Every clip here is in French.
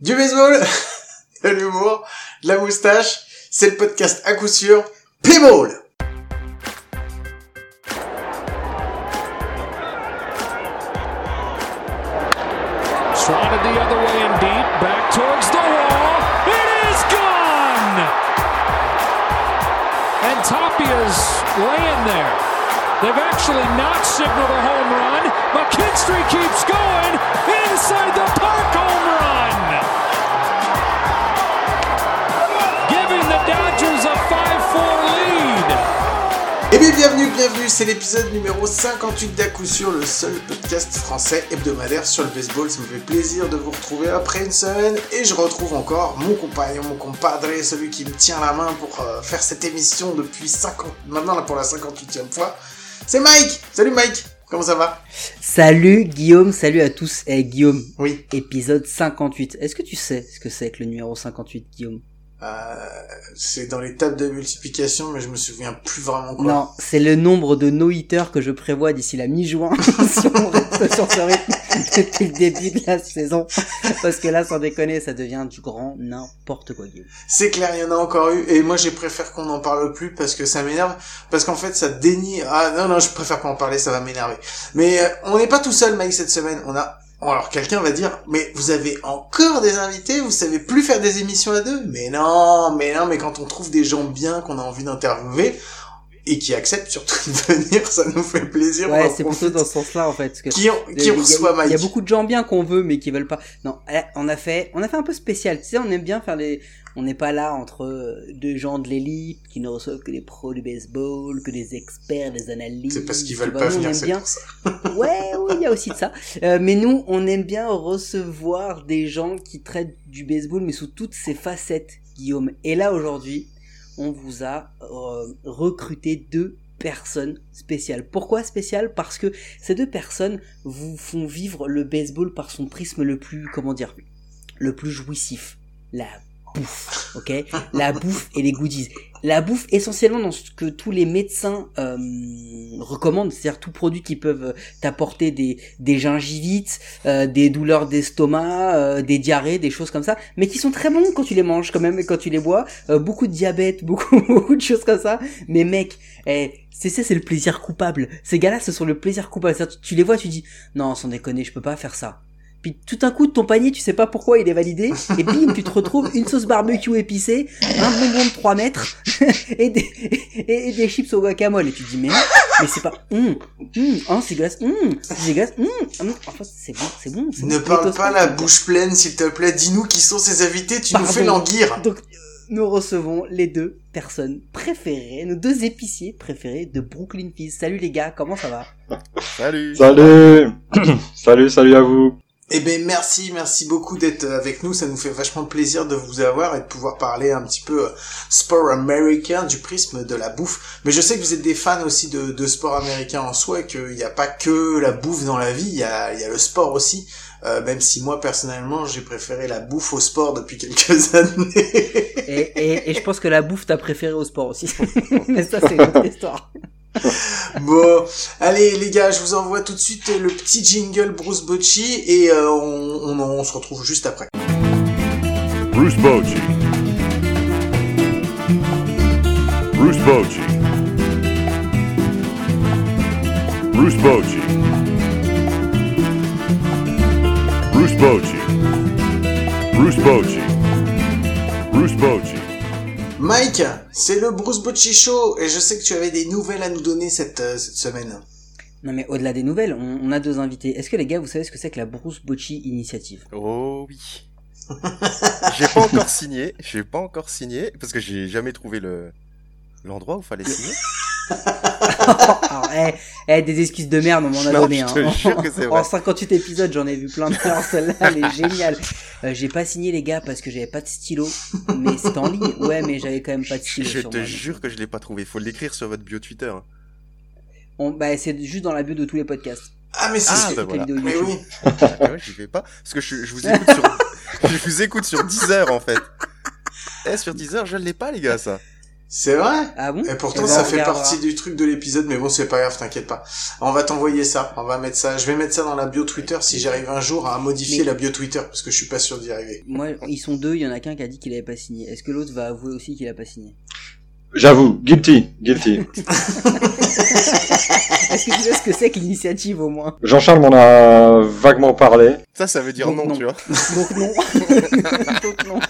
Du baseball, de l'humour, de la moustache, c'est le podcast à coup sûr, Playball Swatted the other way and deep, back towards the wall. It is gone! And Tapia's laying there. They've actually not signaled a home run. McKinstry keeps going inside the park oh, bienvenue, bienvenue, c'est l'épisode numéro 58 d'à coup sûr, le seul podcast français hebdomadaire sur le baseball. Ça me fait plaisir de vous retrouver après une semaine et je retrouve encore mon compagnon, mon compadre, celui qui me tient la main pour euh, faire cette émission depuis 50, maintenant là pour la 58e fois. C'est Mike Salut Mike Comment ça va? Salut Guillaume, salut à tous. Eh Guillaume, Oui. épisode 58. Est-ce que tu sais ce que c'est que le numéro 58 Guillaume? C'est dans les tables de multiplication, mais je me souviens plus vraiment quoi. Non, c'est le nombre de no-hitters que je prévois d'ici la mi-juin si on reste sur ce rythme depuis le début de la saison. Parce que là, sans déconner, ça devient du grand n'importe quoi Guillaume. C'est clair, il y en a encore eu, et moi j'ai préféré qu'on n'en parle plus parce que ça m'énerve, parce qu'en fait ça dénie. Ah non non, je préfère pas en parler, ça va m'énerver. Mais euh, on n'est pas tout seul, Mike, cette semaine. On a. Alors quelqu'un va dire, mais vous avez encore des invités, vous savez plus faire des émissions à deux? Mais non, mais non, mais quand on trouve des gens bien qu'on a envie d'interviewer et qui acceptent surtout de venir, ça nous fait plaisir. Ouais, c'est plutôt dans ce sens-là en fait. Parce que Qui, on- qui il y a- reçoit Mike Il y a beaucoup de gens bien qu'on veut, mais qui veulent pas. Non, on a fait, on a fait un peu spécial. Tu sais, on aime bien faire les. On n'est pas là entre euh, deux gens de l'élite qui ne reçoivent que des pros du baseball, que des experts, des analystes. C'est parce qu'ils veulent pas on venir, c'est bien. pour ça. Ouais, oui, il y a aussi de ça. Euh, mais nous, on aime bien recevoir des gens qui traitent du baseball, mais sous toutes ses facettes, Guillaume. Et là, aujourd'hui, on vous a euh, recruté deux personnes spéciales. Pourquoi spéciales? Parce que ces deux personnes vous font vivre le baseball par son prisme le plus, comment dire, le plus jouissif. La bouffe, ok? La bouffe et les goodies. La bouffe essentiellement dans ce que tous les médecins euh, recommandent, c'est-à-dire tout produit qui peuvent t'apporter des, des gingivites, euh, des douleurs d'estomac, euh, des diarrhées, des choses comme ça, mais qui sont très bons quand tu les manges quand même et quand tu les bois. Euh, beaucoup de diabète, beaucoup, beaucoup de choses comme ça. Mais mec, eh, c'est ça, c'est le plaisir coupable. Ces gars-là, ce sont le plaisir coupable. Tu, tu les vois, tu dis, non, sans déconner, je peux pas faire ça. Puis tout d'un coup, ton panier, tu sais pas pourquoi il est validé, et bim, tu te retrouves une sauce barbecue épicée, un bonbon de 3 mètres, et des, et, et des chips au guacamole. Et tu te dis, mais non, mais c'est pas, hum, hum, hein, c'est glace, hum, c'est glace, hum, hum, enfin, c'est bon, c'est bon, c'est Ne bon. parle pas la bouche pleine, s'il te plaît. Dis-nous qui sont ces invités, tu nous Pardon. fais languir. Donc, nous recevons les deux personnes préférées, nos deux épiciers préférés de Brooklyn Fizz. Salut les gars, comment ça va? Salut. Salut Salut, salut à vous Eh ben merci, merci beaucoup d'être euh, avec nous. Ça nous fait vachement plaisir de vous avoir et de pouvoir parler un petit peu euh, sport américain du prisme de la bouffe. Mais je sais que vous êtes des fans aussi de, de sport américain en soi et qu'il n'y a pas que la bouffe dans la vie, il y a, il y a le sport aussi. Euh, même si moi personnellement j'ai préféré la bouffe au sport depuis quelques années. et, et, et je pense que la bouffe t'as préféré au sport aussi. Mais ça, c'est une autre histoire. bon, allez les gars, je vous envoie tout de suite le petit jingle Bruce Bocci et euh, on, on, se retrouve juste après. Bruce Bochy. Bruce Bochy. Bruce Bochy. Bruce Bochy. Bruce Bochy. Bruce Bochy. Mike, c'est le Bruce Bocci Show et je sais que tu avais des nouvelles à nous donner cette, euh, cette semaine. Non mais au-delà des nouvelles, on, on a deux invités. Est-ce que les gars, vous savez ce que c'est que la Bruce Bocci Initiative? Oh oui. j'ai pas encore signé, j'ai pas encore signé parce que j'ai jamais trouvé le l'endroit où fallait signer. Alors, eh, eh, des excuses de merde, on m'en a Non, donné. je Hein. te jure que c'est vrai. En 58 épisodes, j'en ai vu plein de Alors, Celle-là, elle est géniale. Euh, j'ai pas signé les gars parce que j'avais pas de stylo. Mais c'était en ligne. Ouais, mais j'avais quand même pas de stylo. Je sur te moi, donc. jure que je l'ai pas trouvé. Faut l'écrire sur votre bio Twitter. hein. On- bah, c'est juste dans la bio de tous les podcasts. Ah mais c'est Ah, bah voilà. Mais oui, Ah ouais, j'y vais pas parce que je, je vous écoute sur je vous écoute sur 10 heures en fait. Eh sur 10 heures, je l'ai pas les gars ça. C'est vrai? Ah bon? Et pourtant, Eh ben, ça fait partie du truc de l'épisode, mais bon, c'est pas grave, t'inquiète pas. On va t'envoyer ça, on va mettre ça. Je vais mettre ça dans la bio Twitter si j'arrive un jour à modifier Mais- la bio Twitter, parce que je suis pas sûr d'y arriver. Moi, ils sont deux, il y en a qu'un qui a dit qu'il avait pas signé. Est-ce que l'autre va avouer aussi qu'il a pas signé? J'avoue, guilty, guilty. Est-ce que tu sais ce que c'est que l'initiative au moins? Jean-Charles m'en a vaguement parlé. Ça, ça veut dire Donc non, non. tu vois. Donc non. Donc non.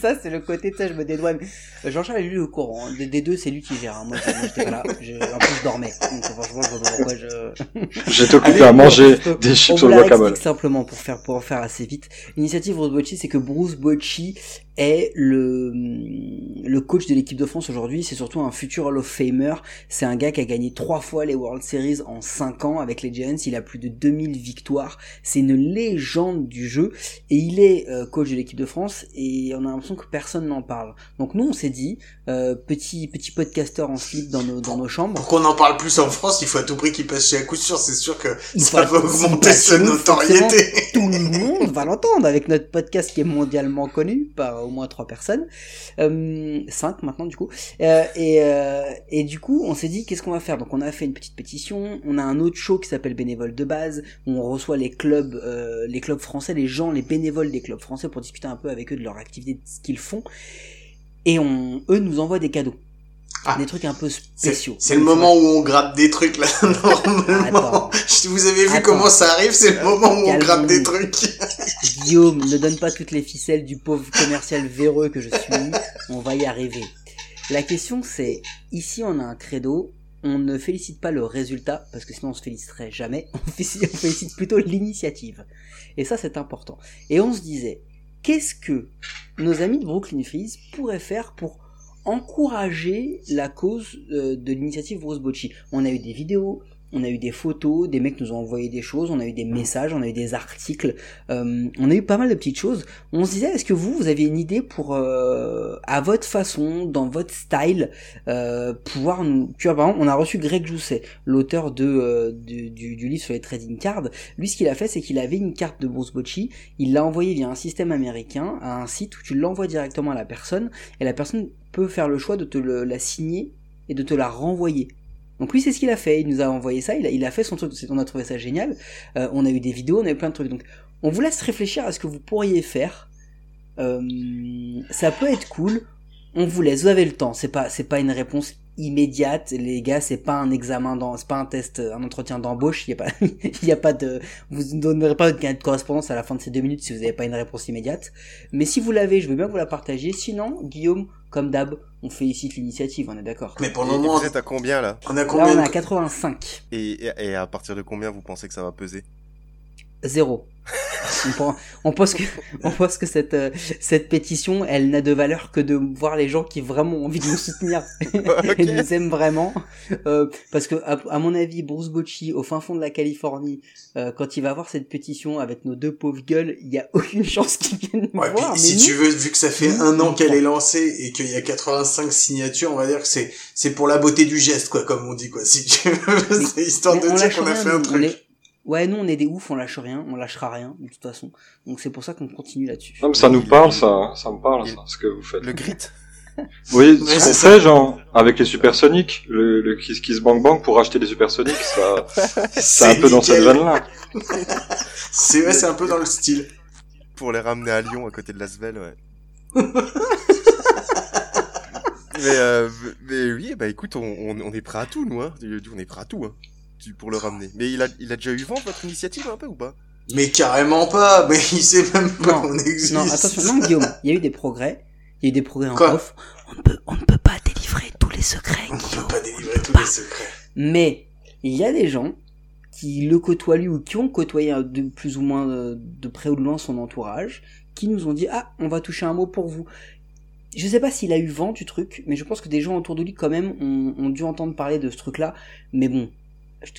Ça, c'est le côté, tu sais, je me dédouane. Euh, Jean-Charles est lui au courant. Des, des deux, c'est lui qui gère. hein. Moi, j'étais pas là. Je- en plus, je dormais. Donc, franchement, je vois pas pourquoi je... J'étais occupé à manger on- des chips au la guacamole. simplement pour faire pour en faire assez vite. L'initiative Bruce Bocci, c'est que Bruce Bocci est le le coach de l'équipe de France aujourd'hui. C'est surtout un futur Hall of Famer. C'est un gars qui a gagné trois fois les World Series en cinq ans avec les Giants. Il a plus de 2000 victoires. C'est une légende du jeu et il est euh, coach de l'équipe de France et on a l'impression que personne n'en parle. Donc nous on s'est dit euh, petit petit podcasteur en slip dans nos dans nos chambres. Pour qu'on en parle plus en France, il faut à tout prix qu'il passe chez à coup sûr, c'est sûr que Il ça va augmenter sa notoriété. tout le monde va l'entendre avec notre podcast qui est mondialement connu par au moins trois personnes, euh, cinq maintenant du coup. Euh, et, euh, et du coup, on s'est dit qu'est-ce qu'on va faire? Donc on a fait une petite pétition. On a un autre show qui s'appelle Bénévoles de base où on reçoit les clubs, euh, les clubs français, les gens, les bénévoles des clubs français pour discuter un peu avec eux de leur activité, ce qu'ils font. Et on, eux nous envoient des cadeaux. Ah. des trucs un peu spéciaux. c'est le moment où on gratte des trucs là, normalement. Attends. Vous avez vu Attends. comment ça arrive, c'est le moment où on gratte des trucs. Guillaume, ne donne pas toutes les ficelles du pauvre commercial véreux que je suis. On va y arriver. La question c'est, ici on a un credo, on ne félicite pas le résultat, parce que sinon on se féliciterait jamais, on félicite, on félicite plutôt l'initiative. Et ça c'est important. Et on se disait, qu'est-ce que nos amis de Brooklyn Freeze pourraient faire pour encourager la cause euh, de l'initiative Bruce Bocci? On a eu des vidéos, on a eu des photos, des mecs nous ont envoyé des choses, on a eu des messages, on a eu des articles, euh, on a eu pas mal de petites choses. On se disait, est-ce que vous, vous avez une idée pour, euh, à votre façon, dans votre style, euh, pouvoir nous... Tu par exemple, on a reçu Greg Jousset, l'auteur du, livre sur les trading cards. Lui, ce qu'il a fait, c'est qu'il avait une carte de Bruce il l'a envoyée via un système américain à un site où tu l'envoies directement à la personne, et la personne peut faire le choix de te la signer et de te la renvoyer. Donc lui c'est ce qu'il a fait, il nous a envoyé ça, il a, fait son truc, on a trouvé ça génial, Euh, on a eu des vidéos, on a eu plein de trucs. Donc on vous laisse réfléchir à ce que vous pourriez faire. Euh, ça peut être cool, on vous laisse, vous avez le temps, c'est pas pas une réponse immédiate, les gars, c'est pas un examen c'est pas un test, un entretien d'embauche, il y a pas de vous ne donnerez pas de correspondance à la fin de ces deux minutes si vous n'avez pas une réponse immédiate. Mais si vous l'avez, je veux bien vous la partagiez. Sinon, Guillaume, comme d'hab, on félicite l'initiative, on est d'accord. Mais pour le moment, vous êtes à combien là on a Là, combien on est à de- 85. et, et, et à partir de combien vous pensez que ça va peser? Zéro. On, pense, que, on pense que cette, euh, cette pétition, elle n'a de valeur que de voir les gens qui vraiment ont envie de nous soutenir et nous aiment vraiment. Euh, parce que, à, à mon avis, Bruce Bocci, au fin fond de la Californie, euh, quand il va voir cette pétition avec nos deux pauvres gueules, il y a aucune chance qu'il vienne nous Ouais, puis voir. mais si nous- tu veux, vu que ça fait un an qu'elle est lancée et qu'il y a 85 signatures, on va dire que c'est c'est pour la beauté du geste, quoi, comme on dit, quoi. Si tu veux, c'est histoire de on dire qu'on a fait un truc. Ouais, nous on est des oufs, on lâche rien, on lâchera rien de toute façon. Donc c'est pour ça qu'on continue là-dessus. Non, mais ça nous parle, ça, ça me parle, ça, ce que vous faites. Le grit Oui, ce c'est qu'on ça. fait, genre, avec les supersoniques, le, le Kiss Kiss Bang Bang pour acheter des supersoniques, ça, c'est un peu dans cette veine-là. C'est ouais, c'est un peu dans le style. pour les ramener à Lyon à côté de Lasvel, ouais. mais, euh, mais oui, bah écoute, on, on, on est prêt à tout, nous, hein. On est prêt à tout, hein. Tu- Pour le ramener. Mais il a, il a déjà eu vent votre initiative un peu ou pas? Mais carrément pas, mais il sait même pas Non, qu'on existe. Non, attention, non Guillaume, il y a eu des progrès, il y a eu des progrès en Quoi? off. On ne peut, on ne peut pas délivrer tous les secrets, On peut Guillaume. pas délivrer tous les secrets. Mais il y a des gens qui le côtoient lui ou qui ont côtoyé de plus ou moins euh, de près ou de loin son entourage, qui nous ont dit ah on va toucher un mot pour vous. Je sais pas s'il a eu vent du truc, mais je pense que des gens autour de lui quand même ont, ont dû entendre parler de ce truc-là. Mais bon,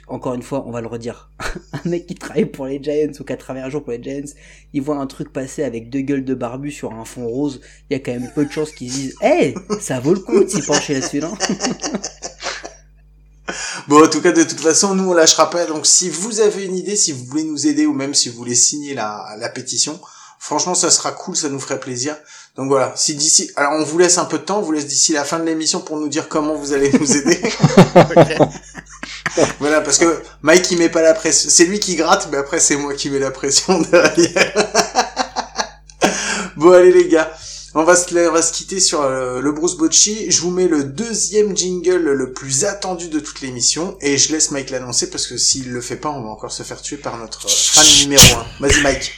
encore une fois, on va le redire. un mec qui travaille pour les Giants ou qui a travaillé un jour pour les Giants, il voit un truc passer avec deux gueules de barbu sur un fond rose. Il y a quand même peu de chances qu'ils se disent, hey, ça vaut le coup de s'y pencher là-dessus, non? Bon, en tout cas, de toute façon, nous, on lâchera pas. Donc, si vous avez une idée, si vous voulez nous aider, ou même si vous voulez signer la, la pétition, Franchement, ça sera cool, ça nous ferait plaisir. Donc voilà, si d'ici, alors on vous laisse un peu de temps, on vous laisse d'ici la fin de l'émission pour nous dire comment vous allez nous aider. voilà, parce que Mike il met pas la pression, c'est lui qui gratte, mais après c'est moi qui mets la pression derrière. bon allez les gars, on va se, on va se quitter sur euh, le Bruce Bocci. Je vous mets le deuxième jingle le plus attendu de toute l'émission et je laisse Mike l'annoncer parce que s'il le fait pas, on va encore se faire tuer par notre fan numéro 1. Vas-y Mike.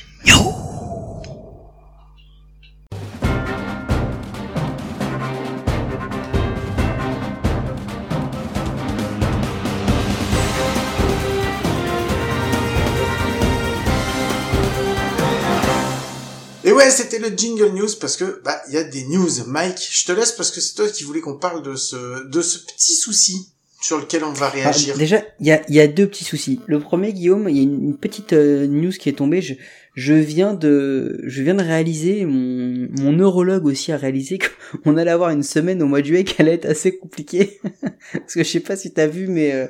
Et ouais, c'était le jingle news parce que bah il y a des news. Mike, je te laisse parce que c'est toi qui voulais qu'on parle de ce de ce petit souci sur lequel on va réagir. Ah, déjà, il y a, il y a deux petits soucis. Le premier, Guillaume, il y a une, une petite euh, news qui est tombée. Je, je viens de, je viens de réaliser, mon, mon neurologue aussi a réalisé qu'on allait avoir une semaine au mois de juillet qui allait être assez compliquée. Parce que je sais pas si t'as vu, mais euh,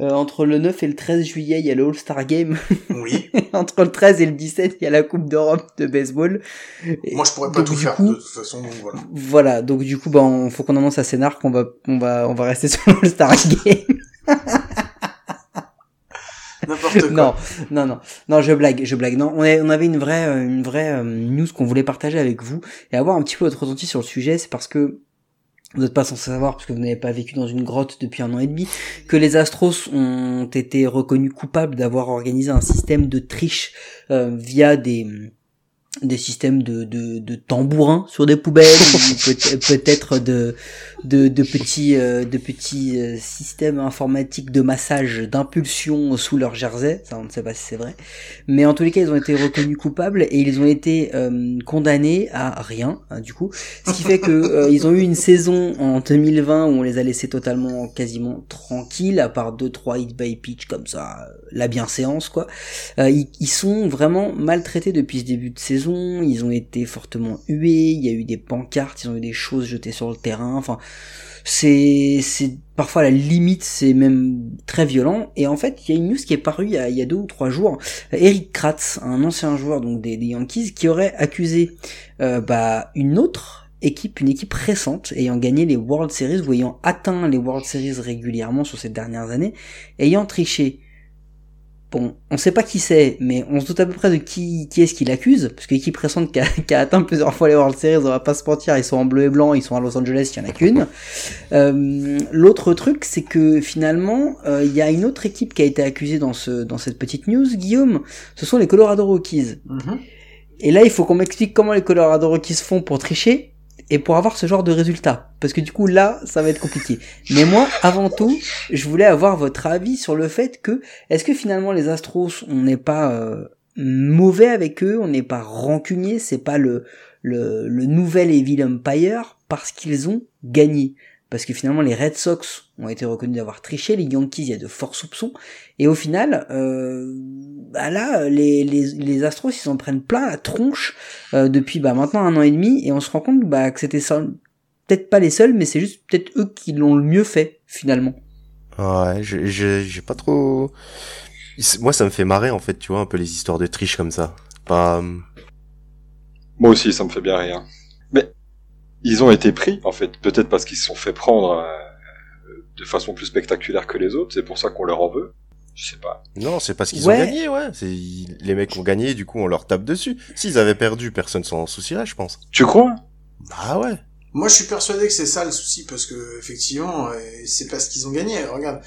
euh, entre le 9 et le 13 juillet, il y a le All-Star Game. Oui. entre le 13 et le 17, il y a la Coupe d'Europe de baseball. Moi, je pourrais pas donc, tout faire coup- de toute façon. Donc voilà. Voilà, donc du coup, bah, on, faut qu'on annonce à Scénar qu'on va, on va, on va rester sur le All-Star Game. Quoi. non, non, non, non, je blague, je blague. Non, on, avait une vraie, euh, une vraie euh, news qu'on voulait partager avec vous et avoir un petit peu votre ressenti sur le sujet. C'est parce que vous n'êtes pas censé savoir, parce que vous n'avez pas vécu dans une grotte depuis un an et demi, que les Astros ont été reconnus coupables d'avoir organisé un système de triche euh, via des des systèmes de, de, de tambourins sur des poubelles ou peut- peut-être de, de, de petits euh, de petits euh, systèmes informatiques de massage d'impulsion sous leur jersey ça on ne sait pas si c'est vrai mais en tous les cas ils ont été reconnus coupables et ils ont été euh, condamnés à rien hein, du coup ce qui fait que euh, ils ont eu une saison en 2020 où on les a laissés totalement quasiment tranquilles à part deux trois hit by pitch comme ça euh, la bienséance quoi euh, ils, ils sont vraiment maltraités depuis ce début de saison. Ils ont été fortement hués. Il y a eu des pancartes. Ils ont eu des choses jetées sur le terrain. Enfin, c'est parfois la limite. C'est même très violent. Et en fait, il y a une news qui est parue il y a, deux ou trois jours. Eric Kratz, un ancien joueur donc des, des Yankees, qui aurait accusé euh, bah, une autre équipe, une équipe récente ayant gagné les World Series ou ayant atteint les World Series régulièrement sur ces dernières années, ayant triché. Bon, on sait pas qui c'est, mais on se doute à peu près de qui, qui est-ce qui l'accuse, parce que l'équipe récente qui a, qui a atteint plusieurs fois les World Series, on va pas se mentir, ils sont en bleu et blanc, ils sont à Los Angeles, il y en a qu'une. Euh, L'autre truc, c'est que finalement, euh, il y a une autre équipe qui a été accusée dans ce, dans cette petite news, Guillaume, ce sont les Colorado Rockies. Mhm. Et là, il faut qu'on m'explique comment les Colorado Rockies font pour tricher et pour avoir ce genre de résultat. Parce que du coup, là, ça va être compliqué. Mais moi, avant tout, je voulais avoir votre avis sur le fait que, est-ce que finalement les Astros, on n'est pas euh, mauvais avec eux, on n'est pas rancunier, c'est pas le, le, le nouvel Evil Empire parce qu'ils ont gagné. Parce que finalement, les Red Sox ont été reconnus d'avoir triché, les Yankees, il y a de forts soupçons. Et au final, euh, bah là, les, les, les Astros, ils s'en prennent plein la tronche euh, depuis bah, maintenant un an et demi, et on se rend compte bah, que c'était ça, peut-être pas les seuls, mais c'est juste peut-être eux qui l'ont le mieux fait, finalement. Ouais, j'ai- j'ai j'ai pas trop. Moi, ça me fait marrer en fait, tu vois, un peu les histoires de triche comme ça. Pas. euh, Moi aussi, ça me fait bien rire. Ils ont été pris, en fait, peut-être parce qu'ils se sont fait prendre euh, de façon plus spectaculaire que les autres. C'est pour ça qu'on leur en veut. Je sais pas. Non, c'est parce qu'ils Ouais. ont gagné, ouais. C'est les mecs ont gagné, du coup, on leur tape dessus. S'ils avaient perdu, personne s'en soucierait, je pense. Tu crois? Bah ouais. Moi, je suis persuadé que c'est ça le souci parce que effectivement, euh, c'est parce qu'ils ont gagné. Regarde,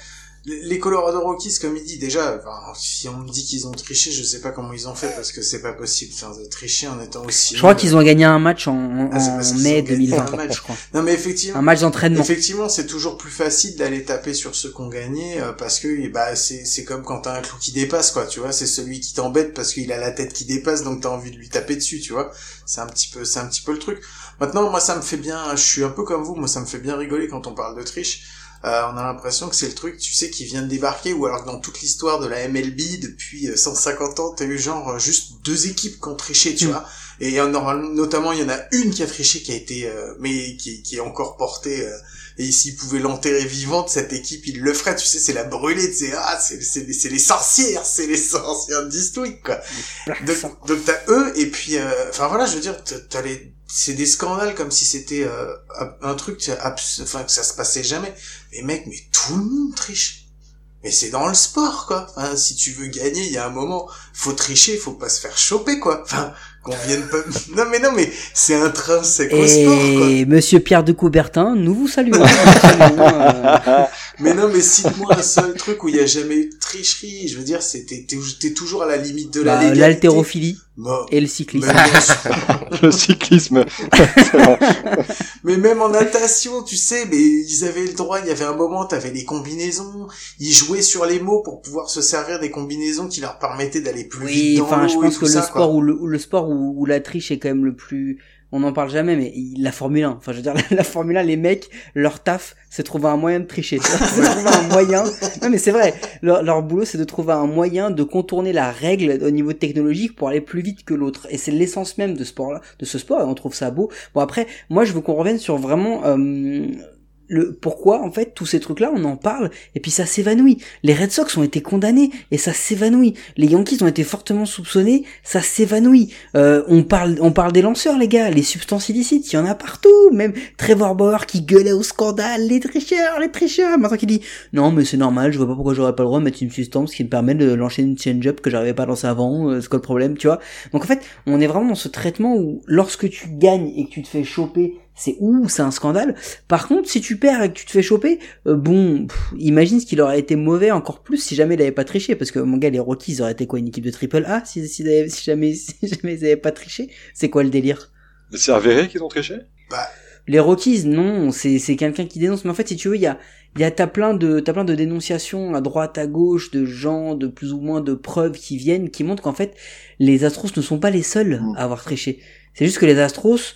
les Colorado Rockies, comme il dit déjà, si on me dit qu'ils ont triché, je sais pas comment ils ont fait parce que c'est pas possible enfin, de tricher en étant aussi. Je crois qu'ils ont gagné un match en, Ah, en mai ont gagné 2020, un match. je crois. Non, mais effectivement. Un match d'entraînement. Effectivement, c'est toujours plus facile d'aller taper sur ceux qui ont gagné euh, parce que bah c'est c'est comme quand t'as un clou qui dépasse quoi, tu vois, c'est celui qui t'embête parce qu'il a la tête qui dépasse donc t'as envie de lui taper dessus, tu vois. C'est un petit peu c'est un petit peu le truc. Maintenant, moi ça me fait bien, je suis un peu comme vous, moi ça me fait bien rigoler quand on parle de triche. Euh, on a l'impression que c'est le truc, tu sais, qui vient de débarquer, ou alors que dans toute l'histoire de la MLB depuis euh, 150 ans, t'as eu genre euh, juste deux équipes qui ont triché, tu Mm. vois. Et en aura, notamment, il y en a une qui a triché, qui a été, euh, mais qui, qui est encore portée. euh, et s'il pouvait l'enterrer vivante, cette équipe, il le ferait. Tu sais, c'est la brûlée. C'est ah, c'est c'est c'est les sorcières, c'est les sorcières d'Eastwick, quoi. Donc, donc t'as eux et puis, euh, enfin voilà, je veux dire, t'as- les, c'est des scandales comme si c'était euh, un- truc, enfin que ça se passait jamais. Mais mec, mais tout le monde triche. Mais c'est dans le sport, quoi. Enfin, si tu veux gagner, il y a un moment, faut tricher, faut pas se faire choper, quoi. Enfin, qu'on vienne pas. Non mais non mais c'est intrinsèque au sport, quoi. Et Monsieur Pierre de Coubertin, nous vous saluons. Euh, Mais non, mais cite-moi un seul truc où il y a jamais eu de tricherie. Je veux dire, c'était t'es toujours à la limite de la bah, légalité. L'haltérophilie Bon. et le cyclisme. Le cyclisme. Mais même en natation, tu sais, mais ils avaient le droit, il y avait un moment, t'avais les combinaisons, ils jouaient sur les mots pour pouvoir se servir des combinaisons qui leur permettaient d'aller plus vite Oui, enfin, je pense tout que le ça, sport quoi. où le, où le sport où, où la triche est quand même le plus, on n'en parle jamais, mais la Formule 1. Enfin, je veux dire, la, la Formule 1, les mecs, leur taf, c'est de trouver un moyen de tricher. C'est de trouver un moyen. Non, mais c'est vrai. Leur, leur boulot, c'est de trouver un moyen de contourner la règle au niveau technologique pour aller plus vite que l'autre. Et c'est l'essence même de sport-là, de ce sport, et on trouve ça beau. Bon, après, moi, je veux qu'on revienne sur vraiment, euh, le pourquoi en fait tous ces trucs là on en parle et puis ça s'évanouit. Les Red Sox ont été condamnés et ça s'évanouit. Les Yankees ont été fortement soupçonnés ça s'évanouit. Euh, on parle on parle des lanceurs les gars les substances illicites il y en a partout. Même Trevor Bauer qui gueulait au scandale les tricheurs les tricheurs maintenant qui dit non mais c'est normal je vois pas pourquoi j'aurais pas le droit de mettre une substance qui me permet de lancer une change-up que j'arrivais pas à lancer avant euh, c'est quoi le problème tu vois? Donc en fait on est vraiment dans ce traitement où lorsque tu gagnes et que tu te fais choper c'est ouh, c'est un scandale. Par contre, si tu perds et que tu te fais choper, euh, bon, pff, imagine ce qu'il aurait été mauvais encore plus si jamais il avait pas triché, parce que mon gars, les Rockies, ils auraient été quoi, une équipe de triple A si, si, si jamais, si jamais ils avaient pas triché? C'est quoi le délire? C'est avéré qu'ils ont triché? Les Rockies, non, c'est c'est quelqu'un qui dénonce, mais en fait, si tu veux, il y a il y a t'as plein de t'as plein de dénonciations à droite à gauche de gens de plus ou moins de preuves qui viennent qui montrent qu'en fait les Astros ne sont pas les seuls Mm. à avoir triché. C'est juste que les Astros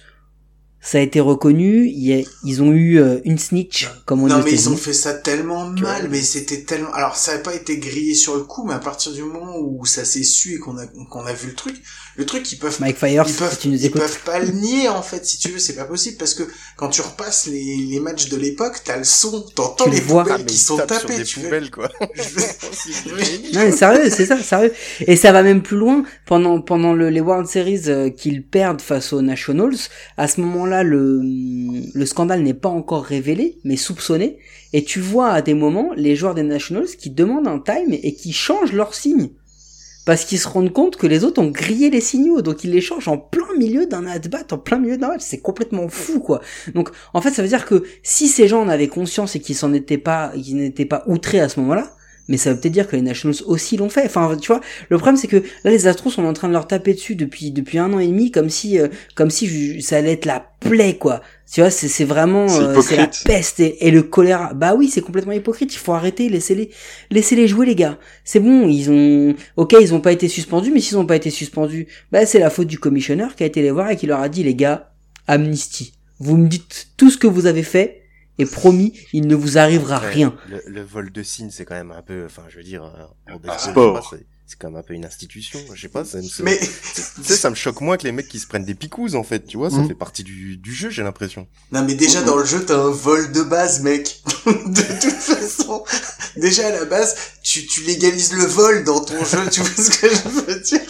ça a été reconnu, ils ont eu euh, une snitch comme on dit Non mais ils ont fait ça tellement mal, mais c'était tellement. Alors ça n'a pas été grillé sur le coup, mais à partir du moment où ça s'est su et qu'on a qu'on a vu le truc, le truc ils peuvent Mike Fires, ils peuvent, si tu nous ils écoutes. peuvent pas le nier en fait si tu veux c'est pas possible parce que quand tu repasses les, les matchs de l'époque t'as le son t'entends les vois. poubelles Ah, qui ils sont sur tapées des tu veux. poubelles, quoi. Non mais sérieux, c'est ça, sérieux. Et ça va même plus loin. Pendant pendant le, les World Series euh, qu'ils perdent face aux Nationals, à ce moment-là, le le scandale n'est pas encore révélé, mais soupçonné. Et tu vois à des moments les joueurs des Nationals qui demandent un time et qui changent leurs signes. Parce qu'ils se rendent compte que les autres ont grillé les signaux, donc ils les changent en plein milieu d'un at-bat, en plein milieu d'un match. C'est complètement fou, quoi. Donc, en fait, ça veut dire que si ces gens en avaient conscience et qu'ils s'en pas, qu'ils n'étaient pas outrés à ce moment-là, mais ça veut peut-être dire que les Nationals aussi l'ont fait. Enfin, tu vois, le problème c'est que là les Astros sont en train de leur taper dessus depuis depuis un an et demi, comme si euh, comme si ça allait être la plaie quoi. Tu vois, c'est c'est vraiment C'est euh, c'est la peste et, et le choléra. Bah oui, c'est complètement hypocrite. Il faut arrêter, laissez-les laissez-les jouer les gars. C'est bon, ils ont OK, ils ont pas été suspendus, mais s'ils ont pas été suspendus, bah c'est la faute du commissionneur qui a été les voir et qui leur a dit les gars, amnistie. Vous me dites tout ce que vous avez fait et promis, il ne vous arrivera Après, rien. Le, le vol de signes, c'est quand même un peu, enfin, je veux dire, euh, en baseball, sport. je sais pas, c'est- c'est quand même un peu une institution. Je sais pas, ça me, ça- mais tu sais, ça me choque moins que les mecs qui se prennent des picouses, en fait, tu vois, ça Mm. Fait partie du, du jeu, j'ai l'impression. non mais déjà dans le jeu t'as un vol de base mec de toute façon déjà à la base tu tu légalises le vol dans ton jeu tu vois ce que je veux dire?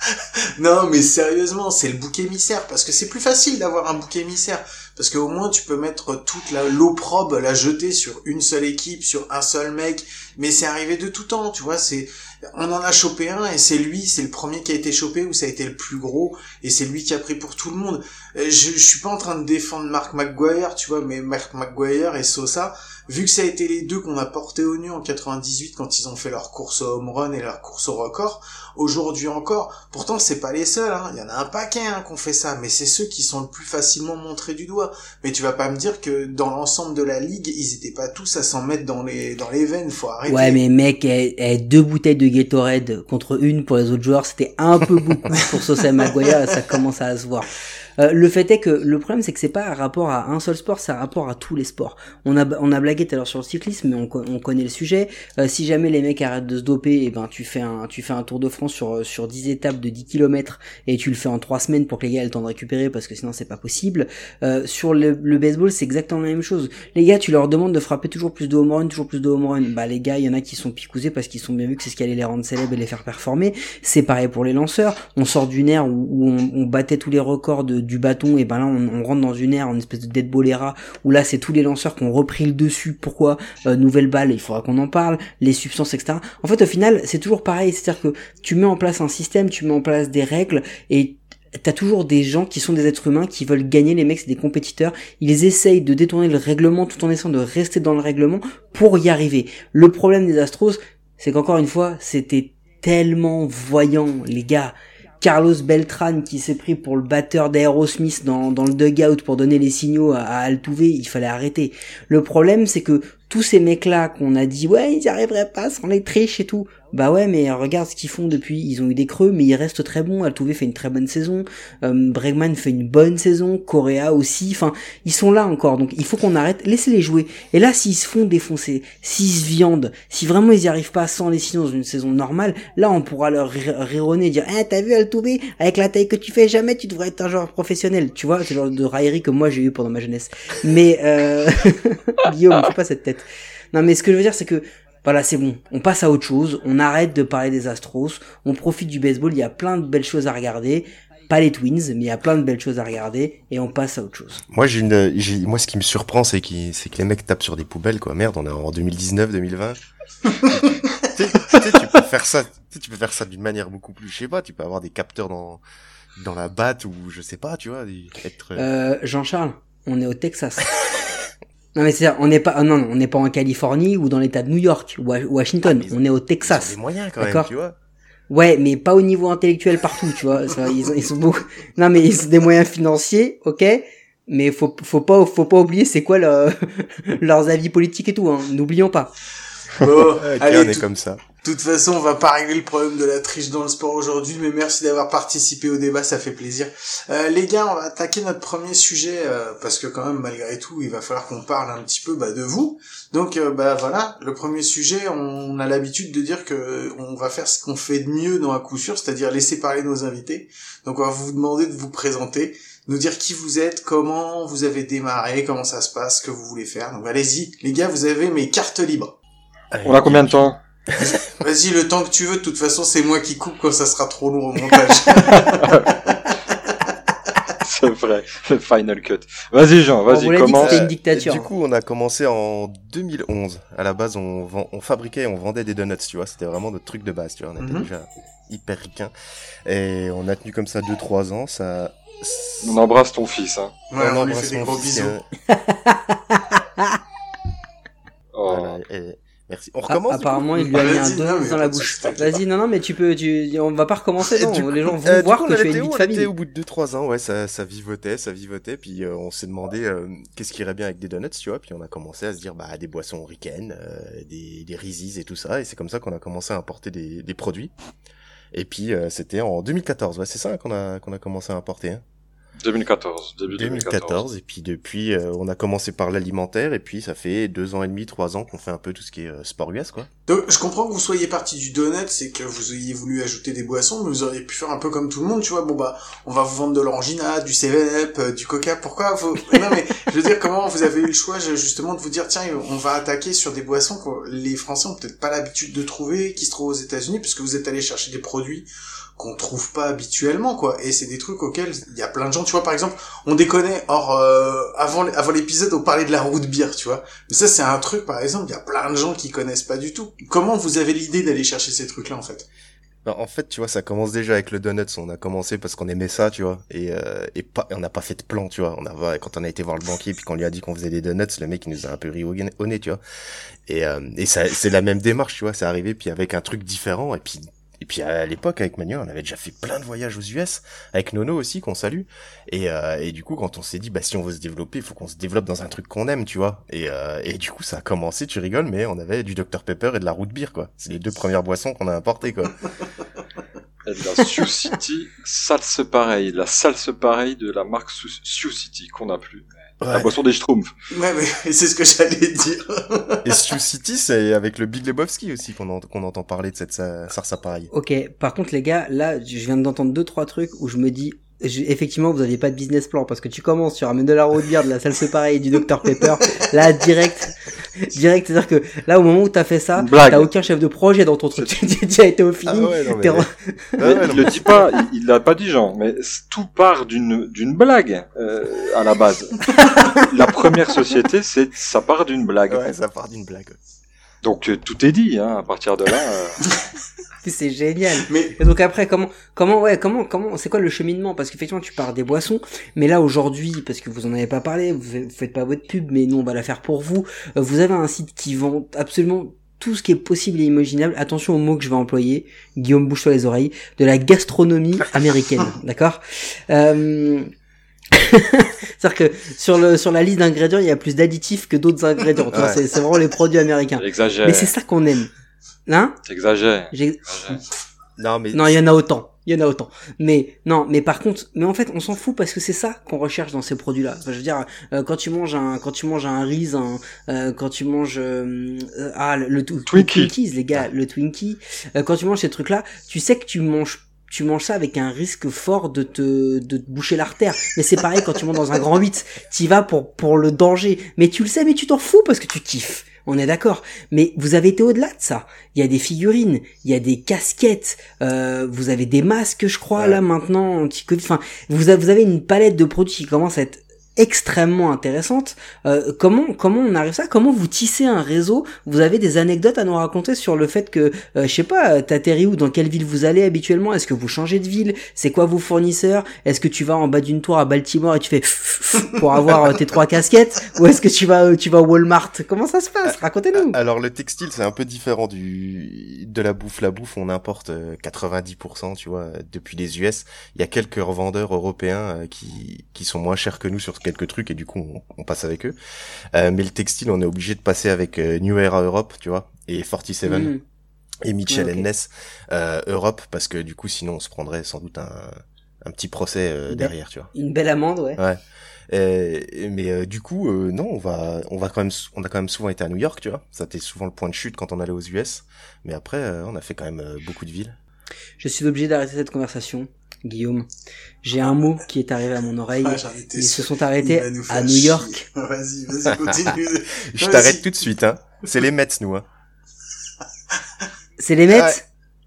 non mais sérieusement c'est le bouc émissaire parce que c'est plus facile d'avoir un bouc émissaire parce qu'au moins tu peux mettre toute la l'opprobe la jeter sur une seule équipe sur un seul mec mais c'est arrivé de tout temps tu vois c'est on en a chopé un et c'est lui c'est le premier qui a été chopé où ça a été le plus gros et c'est lui qui a pris pour tout le monde. Euh, je, je suis pas en train de défendre Mark McGuire tu vois mais Mark McGuire et Sosa vu que ça a été les deux qu'on a porté au nu en 98 quand ils ont fait leur course au home run et leur course au record aujourd'hui encore pourtant c'est pas les seuls hein. il y en a un paquet hein, qu'on fait ça mais c'est ceux qui sont le plus facilement montrés du doigt. Mais tu vas pas me dire que dans l'ensemble de la ligue ils étaient pas tous à s'en mettre dans les dans les veines faut arrêter. Ouais, mais mec, eh, eh, deux bouteilles de Gatorade contre une pour les autres joueurs, c'était un peu beaucoup pour Sosa Maguire, et ça commence à se voir. Euh, le fait est que le problème c'est que c'est pas un rapport à un seul sport, c'est un rapport à tous les sports. On a on a blagué tout à l'heure sur le cyclisme, mais on, co- on connaît le sujet. Euh, si jamais les mecs arrêtent de se doper, et ben tu fais un tu fais un Tour de France sur sur 10 étapes de 10 km et tu le fais en 3 semaines pour que les gars aient le temps de récupérer parce que sinon c'est pas possible. Euh, sur le, baseball, c'est exactement la même chose. Les gars, tu leur demandes de frapper toujours plus de home run, toujours plus de home run. Bah les gars, il y en a qui sont picousés parce qu'ils sont bien vus que c'est ce qui allait les rendre célèbres et les faire performer. C'est pareil pour les lanceurs. On sort d'une ère où, on battait tous les records de- du bâton et ben là on, rentre dans une ère, une espèce de dead bolera où là c'est tous les lanceurs qui ont repris le dessus. Pourquoi? Euh, Nouvelle balle, il faudra qu'on en parle. Les substances, etc. En fait, au final, c'est toujours pareil. C'est-à-dire que tu mets en place un système, tu mets en place des règles et T'as toujours des gens qui sont des êtres humains qui veulent gagner, les mecs c'est des compétiteurs, ils essayent de détourner le règlement tout en essayant de rester dans le règlement pour y arriver. Le problème des Astros, c'est qu'encore une fois, c'était tellement voyant, les gars. Carlos Beltran qui s'est pris pour le batteur d'Aerosmith dans, le dugout pour donner les signaux à, à Altuve, il fallait arrêter. Le problème c'est que tous ces mecs-là qu'on a dit ouais ils y arriveraient pas sans les triches et tout, bah ouais mais regarde ce qu'ils font depuis, ils ont eu des creux mais ils restent très bons, Altuve fait une très bonne saison, euh, Bregman fait une bonne saison, Correa aussi, enfin ils sont là encore. Donc il faut qu'on arrête, laissez-les jouer. Et là s'ils se font défoncer, s'ils se viandent, si vraiment ils y arrivent pas sans les signaux dans une saison normale, là on pourra leur ri- rironner, dire eh t'as vu Altuve? Avec la taille que tu fais jamais tu devrais être un joueur professionnel, tu vois c'est le genre de raillerie que moi j'ai eu pendant ma jeunesse. Mais euh... Guillaume fais pas cette tête. Non mais ce que je veux dire c'est que voilà, c'est bon. On passe à autre chose. On arrête de parler des Astros. On profite du baseball. Il y a plein de belles choses à regarder. Pas les Twins, mais il y a plein de belles choses à regarder. Et on passe à autre chose. Moi, j'ai une, j'ai, moi, ce qui me surprend, c'est c'est que les mecs tapent sur des poubelles, quoi. Merde, on est en 2019, 2020. tu, sais, tu sais, tu peux faire ça, tu sais, tu peux faire ça d'une manière beaucoup plus, je sais pas, tu peux avoir des capteurs dans, dans la batte ou je sais pas, tu vois, des- être, Euh, Jean-Charles, on est au Texas. non mais c'est on n'est pas, ah non, non, on n'est pas en Californie ou dans l'État de New York ou à- Washington. Ah, on est au ils ont Texas. des moyens quand même, tu vois. Ouais, mais pas au niveau intellectuel partout, tu vois. Ça, ils, ont- ils sont beaucoup. Non, mais ils ont des moyens financiers, ok. Mais faut faut pas faut pas oublier c'est quoi le- leurs avis politiques et tout. Hein. N'oublions pas. Bon, allez, on est comme ça. De toute façon, on va pas régler le problème de la triche dans le sport aujourd'hui, mais merci d'avoir participé au débat, ça fait plaisir. Euh, les gars, on va attaquer notre premier sujet euh, parce que quand même, malgré tout, il va falloir qu'on parle un petit peu bah, de vous. Donc, euh, bah voilà, le premier sujet, on a l'habitude de dire que on va faire ce qu'on fait de mieux dans un coup sûr, c'est-à-dire laisser parler nos invités. Donc, on va vous demander de vous présenter, nous dire qui vous êtes, comment vous avez démarré, comment ça se passe, ce que vous voulez faire. Donc, allez-y, les gars, vous avez mes cartes libres. On a combien de temps Vas-y, le temps que tu veux, de toute façon, c'est moi qui coupe quand ça sera trop lourd au montage. C'est vrai, le final cut. Vas-y Jean, vas-y, commence. c'était une dictature. Du coup, on a commencé en 2011. À la base, on, vend- on fabriquait et on vendait des donuts, tu vois. C'était vraiment notre truc de base, tu vois. On était Mhm. déjà hyper ricains. Et on a tenu comme ça 2-3 ans. Ça... On embrasse ton fils, hein. Ouais, on, lui embrasse fait des gros fils, bisous. euh, Oh. voilà, et- merci. On Ah, recommence apparemment, il lui a mis un donut dans la bouche. Vas-y, non, non, mais tu peux, tu, on va pas recommencer, non. coup- les gens vont euh, voir coup, que tu as une vie de famille. au bout de 2-3 ans, ouais, ça, ça vivotait, ça vivotait, puis euh, on s'est demandé euh, qu'est-ce qui irait bien avec des donuts, tu vois, puis on a commencé à se dire, bah, des boissons ricaines, euh, des, des Reese's et tout ça, et c'est comme ça qu'on a commencé à importer des, des produits. Et puis, euh, c'était en 2014, ouais, c'est ça qu'on a, qu'on a commencé à importer, hein. 2014, début 2014. 2014, et puis depuis, euh, on a commencé par l'alimentaire, et puis ça fait deux ans et demi, trois ans qu'on fait un peu tout ce qui est euh, sport US, quoi. Donc, je comprends que vous soyez parti du donut, c'est que vous ayez voulu ajouter des boissons, mais vous auriez pu faire un peu comme tout le monde, tu vois. Bon, bah, on va vous vendre de l'orangina, du 7-Up, euh, du coca. Pourquoi vous... Non, mais, je veux dire, comment vous avez eu le choix, justement, de vous dire, tiens, on va attaquer sur des boissons que les Français ont peut-être pas l'habitude de trouver, qui se trouvent aux États-Unis, puisque vous êtes allé chercher des produits qu'on trouve pas habituellement, quoi. Et c'est des trucs auxquels il y a plein de gens, tu vois, par exemple, on déconnait, or, euh, avant, avant l'épisode, on parlait de la route bière, tu vois. Mais ça, c'est un truc, par exemple, il y a plein de gens qui connaissent pas du tout. Comment vous avez l'idée d'aller chercher ces trucs-là, en fait? Ben, en fait, tu vois, ça commence déjà avec le donuts. On a commencé parce qu'on aimait ça, tu vois, et euh, et pas, on n'a pas fait de plan, tu vois. On a quand on a été voir le banquier puis qu'on lui a dit qu'on faisait des donuts, le mec il nous a un peu ri au, nez, tu vois. Et euh, et c'est la même démarche, tu vois. C'est arrivé puis avec un truc différent et puis et puis à l'époque avec Manuel, on avait déjà fait plein de voyages aux US avec Nono aussi qu'on salue. Et euh, et du coup quand on s'est dit bah si on veut se développer, il faut qu'on se développe dans un truc qu'on aime, tu vois. Et euh, et du coup ça a commencé, tu rigoles, mais on avait du Dr Pepper et de la root beer quoi. C'est les deux premières boissons qu'on a importées quoi. La Sioux City, salse pareil. La salse pareil de la marque Sioux City qu'on n'a plus. La Ouais. boisson des Schtroumpfs. Ouais, mais c'est ce que j'allais dire. Et Sioux City, c'est avec le Big Lebowski aussi qu'on en- qu'on entend parler de cette sa- sarsa pareille. Ok, par contre les gars, là je viens d'entendre deux trois trucs où je me dis effectivement vous aviez pas de business plan parce que tu commences sur un de la road beer, de la salsa pareil du Dr Pepper, là direct direct c'est à dire que là au moment où t'as fait ça, t'as aucun chef de projet dans ton truc, tu tu as été au Ah feeling, ouais, non, mais... t'es re- Ah Mais non, il le dit pas, il- il l'a pas dit, Jean, mais tout part d'une d'une blague euh, à la base. la première société, c'est ça part d'une blague. Ouais, ça part d'une blague. Donc euh, tout est dit, hein, à partir de là. euh, c'est génial. Mais Et donc après comment comment ouais comment comment c'est quoi le cheminement? Parce qu'effectivement tu pars des boissons mais là aujourd'hui parce que vous en avez pas parlé vous faites, pas votre pub mais nous on va la faire pour vous. Euh, vous avez un site qui vend absolument tout ce qui est possible et imaginable. Attention aux mots que je vais employer. Guillaume bouge-toi les oreilles. De la gastronomie américaine d'accord? Euh... C'est-à-dire que sur le sur la liste d'ingrédients, il y a plus d'additifs que d'autres ingrédients. Ouais. c'est vraiment les produits américains. Mais c'est ça qu'on aime. Hein? J'exagère. Non, mais non, il y en a autant. Il y en a autant. Mais non, mais par contre, mais en fait, on s'en fout parce que c'est ça qu'on recherche dans ces produits-là. Enfin, je veux dire, euh, quand tu manges un, quand tu manges un Reese, un, euh, quand tu manges euh, euh, ah le, le, le Twinkie. Twinkies, les gars, le Twinkie. euh, quand tu manges ces trucs-là, tu sais que tu manges tu manges ça avec un risque fort de te, de te boucher l'artère. Mais c'est pareil quand tu montes dans un grand 8. T'y vas pour, pour le danger. Mais tu le sais, mais tu t'en fous parce que tu kiffes. On est d'accord. Mais vous avez été au-delà de ça. Il y a des figurines, il y a des casquettes, euh, vous avez des masques, je crois, Ouais. là maintenant, anti-Covid. Enfin, vous, vous avez une palette de produits qui commence à être extrêmement intéressante. Euh, comment comment on arrive à ça? Comment vous tissez un réseau? Vous avez des anecdotes à nous raconter sur le fait que euh, je sais pas, t'atterris où? Dans quelle ville vous allez habituellement? Est-ce que vous changez de ville? C'est quoi vos fournisseurs? Est-ce que tu vas en bas d'une tour à Baltimore et tu fais pour avoir euh, tes trois casquettes? Ou est-ce que tu vas euh, tu vas au Walmart? Comment ça se passe? Racontez-nous. Alors le textile c'est un peu différent du de la bouffe. La bouffe on importe euh, 90% tu vois depuis les US. Il y a quelques revendeurs européens euh, qui qui sont moins chers que nous sur quelques trucs et du coup on, on passe avec eux. Euh, mais le textile on est obligé de passer avec euh, New Era Europe tu vois et 47 Mhm. et Mitchell Ouais. Ness euh, Europe parce que du coup sinon on se prendrait sans doute un un petit procès euh, derrière tu vois. Une belle amende, ouais. Euh, mais euh, du coup, euh, non, on va, on va quand même, on a quand même souvent été à New York, tu vois. Ça c'était souvent le point de chute quand on allait aux US. Mais après, on a fait quand même beaucoup de villes. Je suis obligé d'arrêter cette conversation, Guillaume. J'ai un mot qui est arrivé à mon oreille. Ah, Ils se sont arrêtés nous à New chier. York. Vas-y, vas-y, continue. Je t'arrête tout de suite, hein. C'est les Mets, nous, hein. C'est les Mets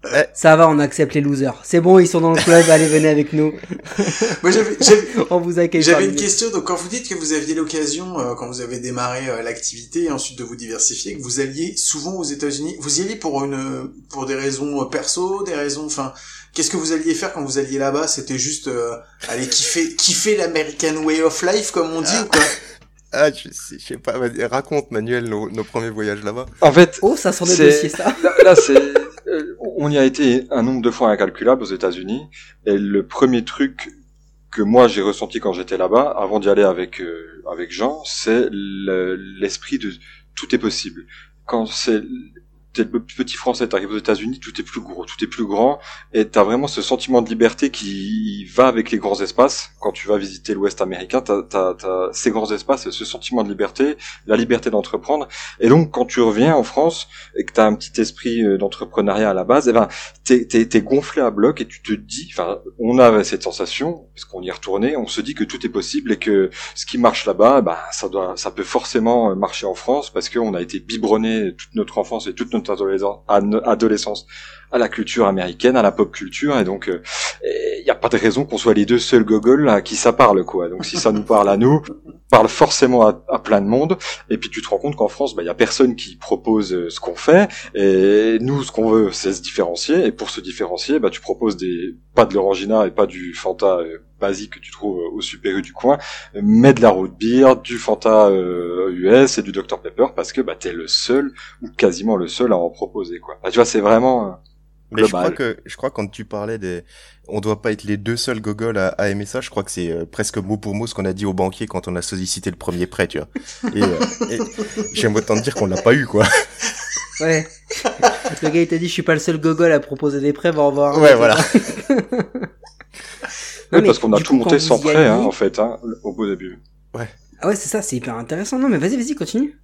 Ouais. Ça va, on accepte les losers. C'est bon, ils sont dans le club, allez, venez avec nous. Moi, j'avais, j'avais, On vous accueille J'avais une question, donc quand vous dites que vous aviez l'occasion, euh, quand vous avez démarré euh, l'activité et ensuite de vous diversifier, que vous alliez souvent aux États-Unis, vous y alliez pour une, pour des raisons euh, perso, des raisons, enfin, qu'est-ce que vous alliez faire quand vous alliez là-bas? C'était juste euh, aller kiffer, kiffer l'American way of life, comme on dit, ou quoi? Ah, je sais, je sais pas. Raconte, Manuel, nos, nos premiers voyages là-bas. En fait, Oh, ça sent des C'est- dossiers, ça. là, là, c'est, euh, on y a été un nombre de fois incalculable aux États-Unis. Et le premier truc que moi j'ai ressenti quand j'étais là-bas, avant d'y aller avec euh, avec Jean, c'est le- l'esprit de tout est possible. Quand c'est t'es le petit français, t'arrives aux États-Unis, tout est plus gros, tout est plus grand, et t'as vraiment ce sentiment de liberté qui va avec les grands espaces. Quand tu vas visiter l'Ouest américain, t'as, t'as, t'as ces grands espaces, ce sentiment de liberté, la liberté d'entreprendre. Et donc, quand tu reviens en France et que t'as un petit esprit euh, d'entrepreneuriat à la base, eh ben, t'es, t'es, t'es gonflé à bloc et tu te dis, enfin, on a cette sensation, parce qu'on y est retourné, on se dit que tout est possible et que ce qui marche là-bas, bah, ça doit, ça peut forcément marcher en France parce qu'on a été biberonné toute notre enfance et toute notre adolescence, à la culture américaine, à la pop culture, et donc il n'y a pas de raison qu'on soit les deux seuls gogoles à qui ça parle, quoi. Donc si ça nous parle à nous, parle forcément à, plein de monde, et puis tu te rends compte qu'en France, il y a personne qui propose euh, ce qu'on fait, et nous, ce qu'on veut, c'est se différencier, et pour se différencier, bah, tu proposes des pas de l'orangina et pas du Fanta euh, basique que tu trouves au Super du coin, mais de la root beer, du Fanta euh, US et du Dr Pepper, parce que bah, t'es le seul, ou quasiment le seul à en proposer, quoi. Bah, tu vois, c'est vraiment... Mais je crois que, je crois quand tu parlais des, on doit pas être les deux seuls gogoles à, à aimer ça. Je crois que c'est euh, presque mot pour mot ce qu'on a dit au banquier quand on a sollicité le premier prêt, tu vois. Et, euh, et j'aime autant te dire qu'on l'a pas eu, quoi. Ouais. le gars il t'a dit je suis pas le seul gogol à proposer des prêts, va en voir. un Ouais, voilà. Non, Oui, mais parce qu'on a tout coup, monté sans prêt, hein, en fait, hein, au beau début. Ah ouais, c'est ça, c'est hyper intéressant. Non, mais vas-y, vas-y, continue.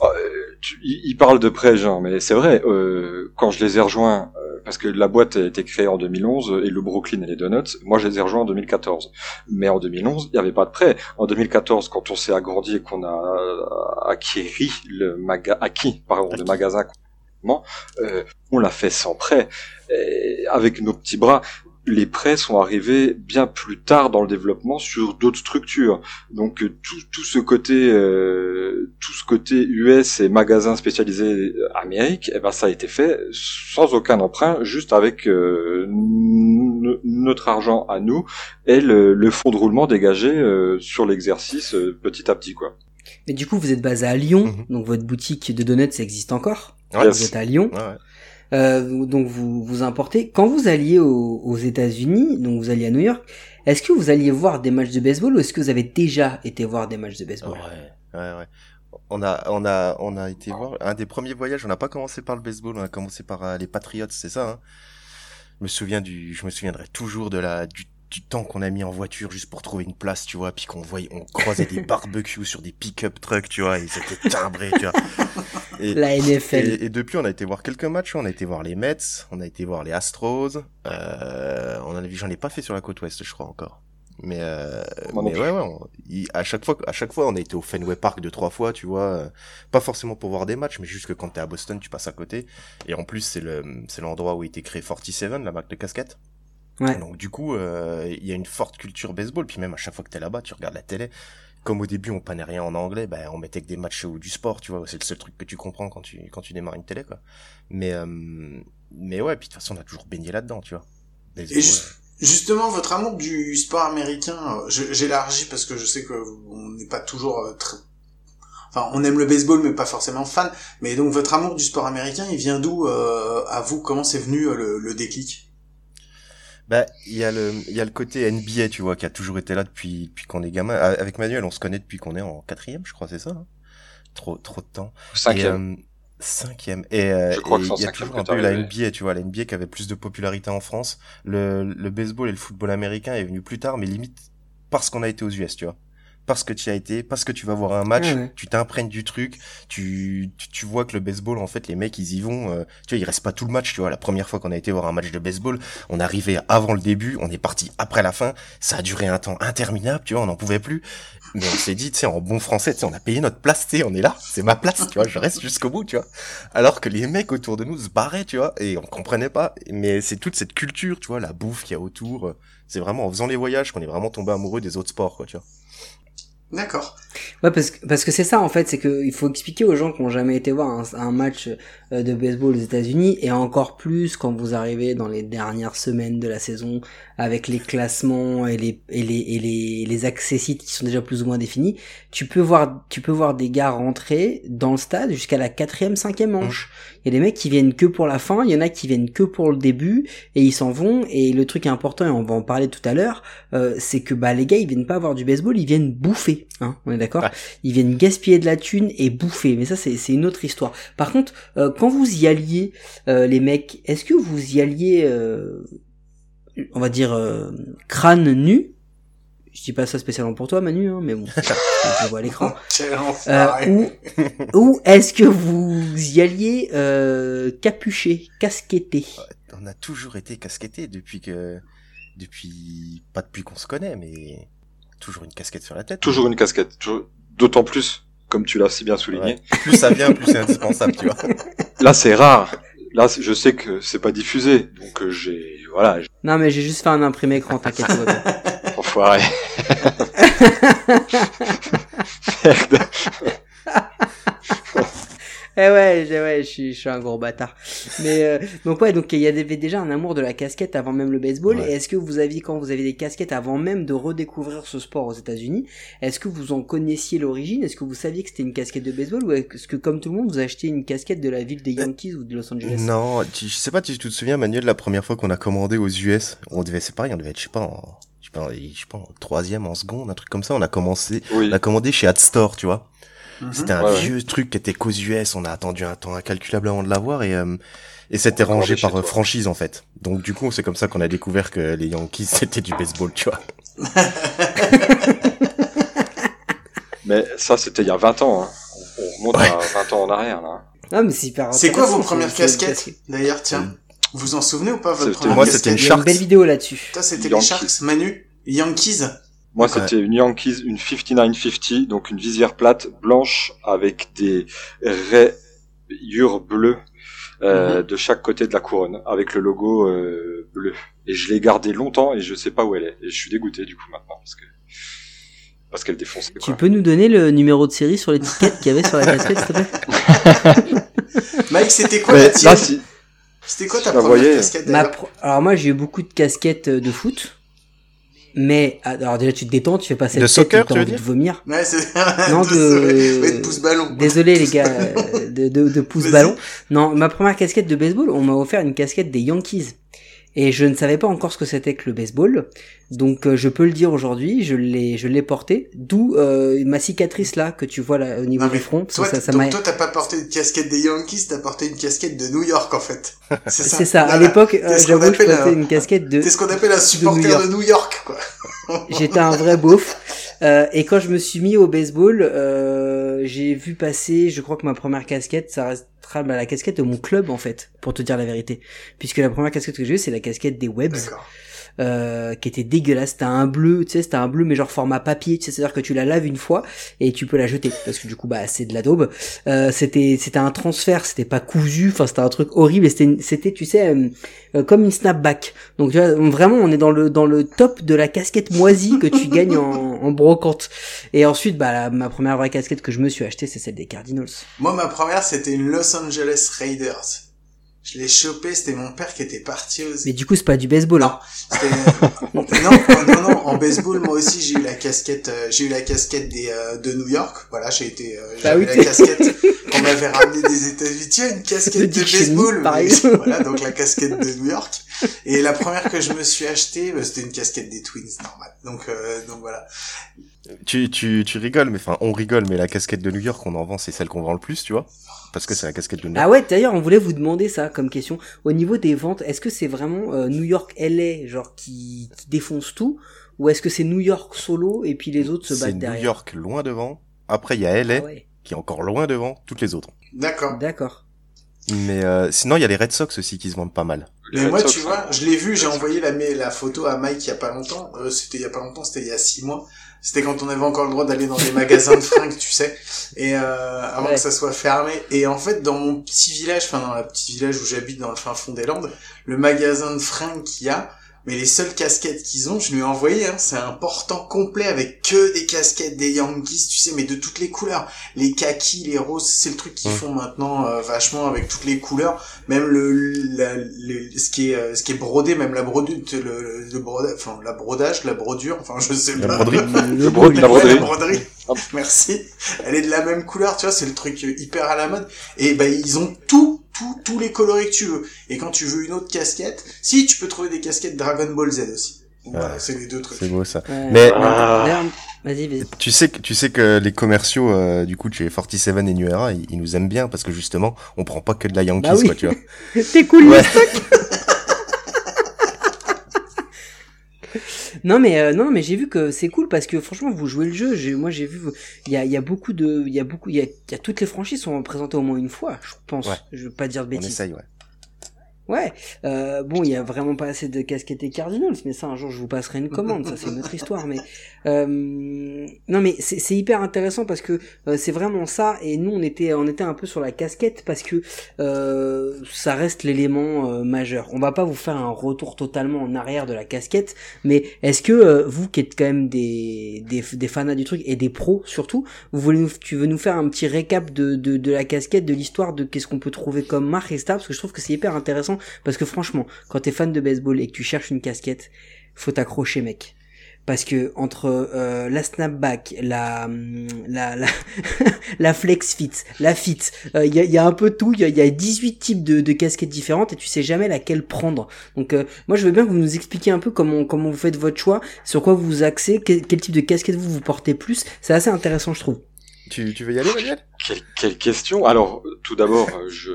Ah, euh, tu- il parle de prêt, genre, mais c'est vrai, euh, quand je les ai rejoints, euh, parce que la boîte a été créée en 2011, et le Brooklyn et les Donuts, moi je les ai rejoints en 2014. Mais en 2011, il n'y avait pas de prêt. En 2014, quand on s'est agrandi et qu'on a euh, acquéri le maga acquis, pardon, le Acquis. magasin, euh, on l'a fait sans prêt, et avec nos petits bras. Les prêts sont arrivés bien plus tard dans le développement sur d'autres structures. Donc euh, tout, tout ce côté euh, tout ce côté US et magasins spécialisés Amérique, eh ben ça a été fait sans aucun emprunt, juste avec euh, notre argent à nous et le, le fonds de roulement dégagé euh, sur l'exercice euh, petit à petit quoi. Mais du coup, vous êtes basé à Lyon, Mhm. donc votre boutique de donuts ça existe encore? Ouais, Vous êtes à Lyon. Ouais, ouais. Euh, donc vous vous importez. Quand vous alliez aux, aux États-Unis, donc vous alliez à New York, est-ce que vous alliez voir des matchs de baseball ou est-ce que vous avez déjà été voir des matchs de baseball? Ouais, ouais, ouais. On a, on a, on a été voir un des premiers voyages. On n'a pas commencé par le baseball, on a commencé par euh, les Patriots, c'est ça. Hein? Je me souviens du, je me souviendrai toujours de la, du, du temps qu'on a mis en voiture juste pour trouver une place, tu vois, puis qu'on voyait, on croisait des barbecues sur des pick-up trucks, tu vois, et ils étaient timbrés, tu vois. Et, La NFL. et, et depuis, on a été voir quelques matchs. On a été voir les Mets, on a été voir les Astros. Euh, on en a vu, j'en ai pas fait sur la côte ouest, je crois encore. Mais, euh, mais ouais, ouais. on- il- à chaque fois, à chaque fois, on a été au Fenway Park deux trois fois, tu vois. euh, pas forcément pour voir des matchs, mais juste que quand t'es à Boston, tu passes à côté. Et en plus, c'est le, c'est l'endroit où a été créé 47, la marque de casquette. Ouais. Donc du coup, euh, il y a une forte culture baseball. Puis même à chaque fois que t'es là-bas, tu regardes la télé. Comme au début, on prenait rien en anglais, ben on mettait que des matchs ou du sport, tu vois. C'est le seul truc que tu comprends quand tu quand tu démarres une télé, quoi. Mais euh, mais ouais, puis de toute façon, on a toujours baigné là-dedans, tu vois. Baseball, Et ju- justement, votre amour du sport américain, euh, j'élargis parce que je sais que on n'est pas toujours euh, très... Enfin, on aime le baseball, mais pas forcément fan. Mais donc, votre amour du sport américain, il vient d'où euh, à vous? Comment c'est venu euh, le, le déclic? Bah, il y a le, il y a le côté NBA, tu vois, qui a toujours été là depuis, depuis qu'on est gamin. Ah, Avec Manuel, on se connaît depuis qu'on est en quatrième, je crois, c'est ça. hein? Trop, trop de temps. Cinquième. Et, euh, cinquième. Et, euh, il y a toujours un peu la. NBA, tu vois, la NBA qui avait plus de popularité en France. Le, le baseball et le football américain est venu plus tard, mais limite parce qu'on a été aux US, tu vois. Parce que tu y as été, parce que tu vas voir un match, Ouais, ouais. tu t'imprègnes du truc, tu, tu, tu vois que le baseball, en fait, les mecs, ils y vont, euh, tu vois, ils restent pas tout le match, tu vois. La première fois qu'on a été voir un match de baseball, on arrivé avant le début, on est parti après la fin, ça a duré un temps interminable, tu vois, on n'en pouvait plus. Mais on s'est dit, tu sais, en bon français, tu sais, on a payé notre place, tu sais, on est là, c'est ma place, tu vois, je reste jusqu'au bout, tu vois. Alors que les mecs autour de nous se barraient, tu vois, et on comprenait pas. Mais c'est toute cette culture, tu vois, la bouffe qu'il y a autour. C'est vraiment en faisant les voyages qu'on est vraiment tombé amoureux des autres sports, quoi, tu vois. D'accord. Ouais, parce que parce que c'est ça en fait, c'est que il faut expliquer aux gens qui ont jamais été voir un, match de baseball aux États-Unis et encore plus quand vous arrivez dans les dernières semaines de la saison avec les classements et les et les et les les accès sites qui sont déjà plus ou moins définis. Tu peux voir tu peux voir des gars rentrer dans le stade jusqu'à la quatrième cinquième manche. Il y a des mecs qui viennent que pour la fin, il y en a qui viennent que pour le début et ils s'en vont. Et le truc important et on va en parler tout à l'heure, euh, c'est que bah les gars ils viennent pas voir du baseball, ils viennent bouffer. Hein, on est d'accord? Ouais. Ils viennent gaspiller de la thune et bouffer. Mais ça c'est c'est une autre histoire. Par contre, euh, quand vous y alliez, euh, les mecs, est-ce que vous y alliez, euh, on va dire euh, crâne nu? Je dis pas ça spécialement pour toi, Manu, hein, mais bon, je le vois à l'écran. Euh, ou ou est-ce que vous y alliez euh, capuché, casquetté? On a toujours été casquettés depuis que, depuis, pas depuis qu'on se connaît, mais toujours une casquette sur la tête. Toujours une casquette. toujours- D'autant plus, comme tu l'as si bien souligné. Ouais. Plus ça vient, plus c'est indispensable, tu vois. Là, c'est rare. Là, je sais que c'est pas diffusé, donc euh, j'ai voilà, j'ai Non, mais j'ai juste fait un imprimé écran, t'inquiète. enfoiré. Merde. Eh ouais, ouais, je suis, je suis un gros bâtard. Mais euh, donc ouais, donc il y avait déjà un amour de la casquette avant même le baseball. Ouais. Et est-ce que vous aviez quand vous aviez des casquettes avant même de redécouvrir ce sport aux États-Unis, est-ce que vous en connaissiez l'origine? Est-ce que vous saviez que c'était une casquette de baseball? Ou est-ce que comme tout le monde vous achetez une casquette de la ville des Yankees ou de Los Angeles? Non, tu- je sais pas si tu te souviens, Manuel, la première fois qu'on a commandé aux US, on devait, c'est pareil, on devait être, je sais pas, en, je sais pas, en- je sais pas, en troisième, en seconde, un truc comme ça, on a commencé, Oui. on a commandé chez AdStore, tu vois. Mhm. C'était un Ouais, ouais. vieux truc qui était qu'aux US. On a attendu un temps incalculable avant de l'avoir et euh, et c'était rangé par euh, toi. franchise en fait. Donc du coup, c'est comme ça qu'on a découvert que les Yankees c'était du baseball, tu vois. Mais ça, c'était il y a 20 ans. Hein. On on remonte à 20 ans en arrière, là. Ah, mais c'est hyper C'est quoi vos premières casquettes D'ailleurs, tiens, vous vous en souvenez ou pas votre C'était- première moi, c'était une une belle vidéo là-dessus. Toi, c'était les. Sharks, Manu, Yankees. Moi, Ouais. c'était une Yankees, une 5950, donc une visière plate blanche avec des rayures bleues euh, de chaque côté de la couronne, avec le logo euh, bleu. Et je l'ai gardée longtemps et je sais pas où elle est. Et je suis dégoûté du coup maintenant parce que parce qu'elle défonce. Tu Quoi. peux nous donner le numéro de série sur l'étiquette qu'il y avait sur la casquette, s'il te plaît? Mike, c'était quoi Mais la là, tienne si, C'était quoi ta première voyais. casquette Ma pro- Alors moi j'ai eu beaucoup de casquettes de foot, mais alors déjà tu te détends, tu fais pas cette De tête soccer, tu veux envie dire de vomir. Ouais, c'est... Non, de- Ouais, de pouce ballon. Désolé les gars de, de, de pouce ballon. Non, ma première casquette de baseball, on m'a offert une casquette des Yankees. Et je ne savais pas encore ce que c'était que le baseball. Donc euh, je peux le dire aujourd'hui, je l'ai je l'ai porté, d'où euh, ma cicatrice là que tu vois là au niveau Non, du front. Toi, ça, ça donc toi, t'as pas porté une casquette des Yankees, t'as porté une casquette de New York, en fait. C'est ça. C'est ça. À l'époque, euh, T'es ce qu'on j'avoue, je appelle portais un- une casquette de. T'es ce qu'on appelle un supporter York. de New York, quoi. J'étais un vrai beauf. Euh, et quand je me suis mis au baseball, euh, j'ai vu passer, je crois que ma première casquette, ça restera bah, la casquette de mon club en fait, pour te dire la vérité. Puisque la première casquette que j'ai eue, c'est la casquette des Webs. Euh, qui était dégueulasse. C'était un bleu, tu sais, c'était un bleu mais genre format papier, tu sais, c'est-à-dire que tu la laves une fois et tu peux la jeter parce que du coup bah c'est de la daube. Euh, c'était c'était un transfert, c'était pas cousu, enfin c'était un truc horrible. et C'était une- c'était tu sais euh, euh, comme une snapback. Donc tu vois vraiment on est dans le dans le top de la casquette moisie que tu gagnes en, en brocante. Et ensuite bah la- ma première vraie casquette que je me suis achetée c'est celle des Cardinals. Moi, ma première, c'était une Los Angeles Raiders. Je l'ai chopé, c'était mon père qui était parti aux... Mais du coup c'est pas du baseball. hein. C'était- non, non, non, en baseball, moi aussi, j'ai eu la casquette, euh, j'ai eu la casquette des, euh, de New York. Voilà, j'ai été, euh, Bah j'avais oui, la casquette qu'on m'avait ramenée des États-Unis. Tiens, une casquette de baseball. pareil. mais- voilà, donc la casquette de New York. Et la première que je me suis achetée, bah, c'était une casquette des Twins, normal. Donc, euh, donc voilà. Tu, tu, tu rigoles, mais enfin, on rigole, mais la casquette de New York, on en vend, c'est celle qu'on vend le plus, tu vois. Parce que c'est la casquette de New York. Ah ouais, d'ailleurs, on voulait vous demander ça comme question. Au niveau des ventes, est-ce que c'est vraiment euh, New York LA genre qui, qui défonce tout? Ou est-ce que c'est New York solo et puis les autres se c'est battent New derrière? York loin devant. Après, il y a LA, Ah ouais, qui est encore loin devant, toutes les autres. D'accord. d'accord. Mais euh, sinon, il y a les Red Sox aussi qui se vendent pas mal. Mais moi, Sox, tu vois, je l'ai vu, j'ai envoyé la, la photo à Mike il y a pas longtemps. Euh, c'était il y a pas longtemps, c'était il y a six mois. C'était quand on avait encore le droit d'aller dans des magasins de fringues, tu sais, et euh, avant Ouais. que ça soit fermé. Et en fait, dans mon petit village, enfin dans le petit village où j'habite, dans le fin fond des Landes, le magasin de fringues qu'il y a, mais les seules casquettes qu'ils ont, je lui ai envoyé, hein, c'est un portant complet avec que des casquettes des Yankees, tu sais, mais de toutes les couleurs. Les kakis, les roses, c'est le truc qu'ils font maintenant euh, vachement avec toutes les couleurs. Même le, la- le- ce qui est euh, ce qui est brodé, même la brodure, le, le, broda- enfin la brodage, la brodure, enfin je sais La pas. broderie. Le bro- bro- la broderie. la broderie. Merci. Elle est de la même couleur, tu vois, c'est le truc euh, hyper à la mode. Et ben ils ont tout, tout, tous les coloris que tu veux. Et quand tu veux une autre casquette, si tu peux trouver des casquettes Dragon Ball Z aussi. Voilà, c'est les deux trucs. C'est beau ça. Ouais. Mais Ah. Vas-y, vas-y. tu sais que tu sais que les commerciaux euh, du coup de chez 47 et New Era, ils, ils nous aiment bien parce que justement, on prend pas que de la Yankees Bah oui. quoi, tu vois. T'es cool, Ouais. le stock. Non mais euh, non mais j'ai vu que c'est cool parce que franchement vous jouez le jeu. J'ai, moi j'ai vu il y a, il y a beaucoup de il y a beaucoup il y a, il y a toutes les franchises sont représentées au moins une fois je pense. Ouais. Je veux pas dire de On bêtises. essaye, ouais. Ouais, euh, bon, il y a vraiment pas assez de casquettes et Cardinals, mais ça, un jour, je vous passerai une commande, ça, c'est une autre histoire, mais, euh, non, mais c'est hyper intéressant parce que euh, c'est vraiment ça, et nous, on était, on était un peu sur la casquette parce que, euh, ça reste l'élément euh, majeur. On va pas vous faire un retour totalement en arrière de la casquette, mais est-ce que, vous qui êtes quand même des, des, des fanats du truc, et des pros surtout, vous voulez nous, tu veux nous faire un petit récap de, de, de la casquette, de l'histoire, de qu'est-ce qu'on peut trouver comme marque, etc. Parce que je trouve que c'est hyper intéressant. Parce que franchement, quand t'es fan de baseball et que tu cherches une casquette, faut t'accrocher, mec. Parce que entre euh, la snapback, la hum, la la, la flex fit, la fit, il y, a, y a un peu tout. Il y a, y a 18 types de, de casquettes différentes et tu sais jamais laquelle prendre. Donc euh, moi je veux bien que vous nous expliquiez un peu comment comment vous faites votre choix, sur quoi vous vous axez, quel, quel type de casquette vous vous portez plus. C'est assez intéressant je trouve. Tu, tu veux y aller, Manuel Quelle, quelle question Alors, tout d'abord, je,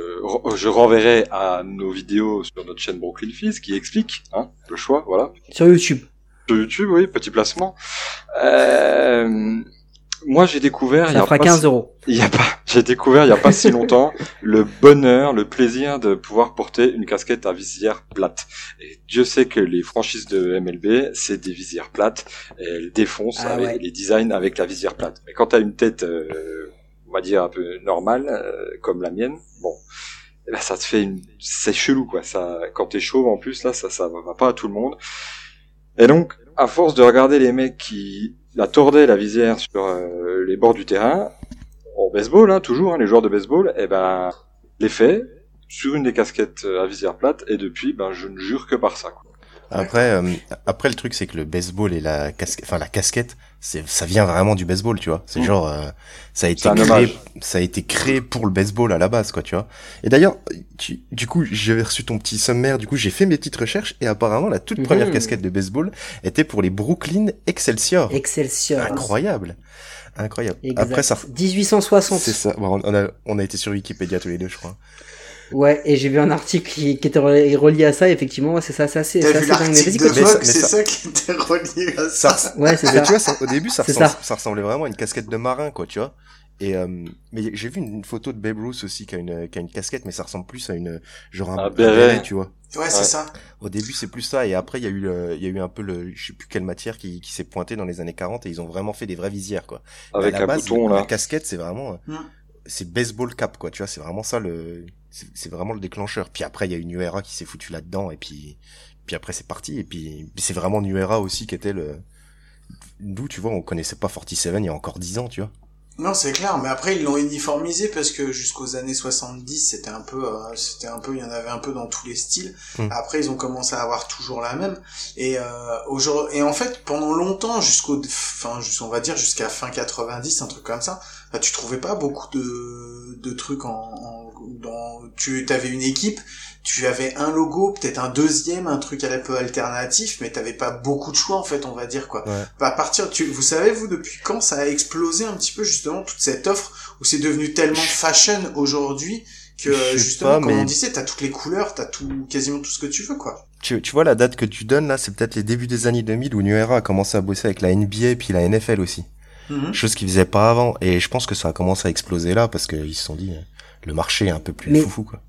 je renverrai à nos vidéos sur notre chaîne Brooklyn Fizz qui explique hein, le choix, voilà. Sur YouTube. Sur YouTube, oui, petit placement. Euh, moi, j'ai découvert... il y Ça a fera pas 15 si- euros. Il y a pas, j'ai découvert il y a pas si longtemps le bonheur, le plaisir de pouvoir porter une casquette à visière plate. Et Dieu sait que les franchises de MLB, c'est des visières plates. Et elles défoncent Ah avec ouais. les designs avec la visière plate. Mais quand t'as une tête, euh, on va dire un peu normale, euh, comme la mienne, bon, eh ben, ça te fait une, c'est chelou quoi. Ça, quand t'es chauve en plus là, ça, ça va pas à tout le monde. Et donc, à force de regarder les mecs qui la tordaient la visière sur euh, les bords du terrain, en baseball, hein, toujours, hein, les joueurs de baseball, et ben, les fait sur une des casquettes euh, à visière plate, et depuis, ben, je ne jure que par ça. Après, euh, après le truc c'est que le baseball et la casquette, enfin la casquette, ça vient vraiment du baseball, tu vois. C'est Mm. genre, euh, ça a été créé, hommage. ça a été créé pour le baseball à la base, quoi, tu vois. Et d'ailleurs, tu- du coup, j'avais reçu ton petit sommaire, du coup, j'ai fait mes petites recherches et apparemment la toute première casquette de baseball était pour les Brooklyn Excelsior. Excelsior. Incroyable, incroyable. Exact. Après ça, 1860. c'est ça. Bon, on a, on a été sur Wikipédia tous les deux, je crois. Ouais, et j'ai vu un article qui, qui était relié à ça, effectivement, ouais, c'est ça, c'est assez, c'est ça- c'est ça- ça qui était relié à ça. Ça, Ouais, c'est Mais ça. tu vois, ça- au début, ça, ressemble- ça. ça ressemblait vraiment à une casquette de marin, quoi, tu vois. Et euh, mais j'ai vu une, photo de Babe Ruth aussi qui a une qui a une casquette, mais ça ressemble plus à une genre un, béret. tu vois. Ouais, c'est Ouais. ça. Au début, c'est plus ça, et après, il y a eu le, il y a eu un peu le, je sais plus quelle matière qui, qui s'est pointée dans les années 40, et ils ont vraiment fait des vraies visières, quoi. Avec à la un base, bouton, la casquette, c'est vraiment, euh, Hmm. C'est baseball cap, quoi, tu vois. C'est vraiment ça le, c'est vraiment le déclencheur. Puis après, il y a eu New Era qui s'est foutu là-dedans, et puis, puis après, c'est parti, et puis, c'est vraiment New Era aussi qui était le, d'où, tu vois, on connaissait pas 47 il y a encore 10 ans, tu vois. Non, c'est clair, mais après ils l'ont uniformisé parce que jusqu'aux années 70, c'était un peu euh, c'était un peu il y en avait un peu dans tous les styles. Hmm. Après ils ont commencé à avoir toujours la même et euh, aujourd'hui et en fait pendant longtemps jusqu'au enfin jus- on va dire jusqu'à fin 90, un truc comme ça, bah, tu trouvais pas beaucoup de de trucs en, en dans tu avais une équipe, tu avais un logo, peut-être un deuxième, un truc un peu alternatif, mais t'avais pas beaucoup de choix en fait, on va dire quoi. Ouais. Bah, à partir, tu, vous savez vous depuis quand ça a explosé un petit peu justement toute cette offre où c'est devenu tellement fashion aujourd'hui que Je justement pas, comme mais- on disait t'as toutes les couleurs, t'as tout quasiment tout ce que tu veux quoi. Tu, tu vois la date que tu donnes là, c'est peut-être les débuts des années 2000 où New Era a commencé à bosser avec la NBA et puis la NFL aussi. Mhm. Chose qu'ils faisaient pas avant. Et je pense que ça a commencé à exploser là parce qu'ils se sont dit, le marché est un peu plus Mais- foufou quoi.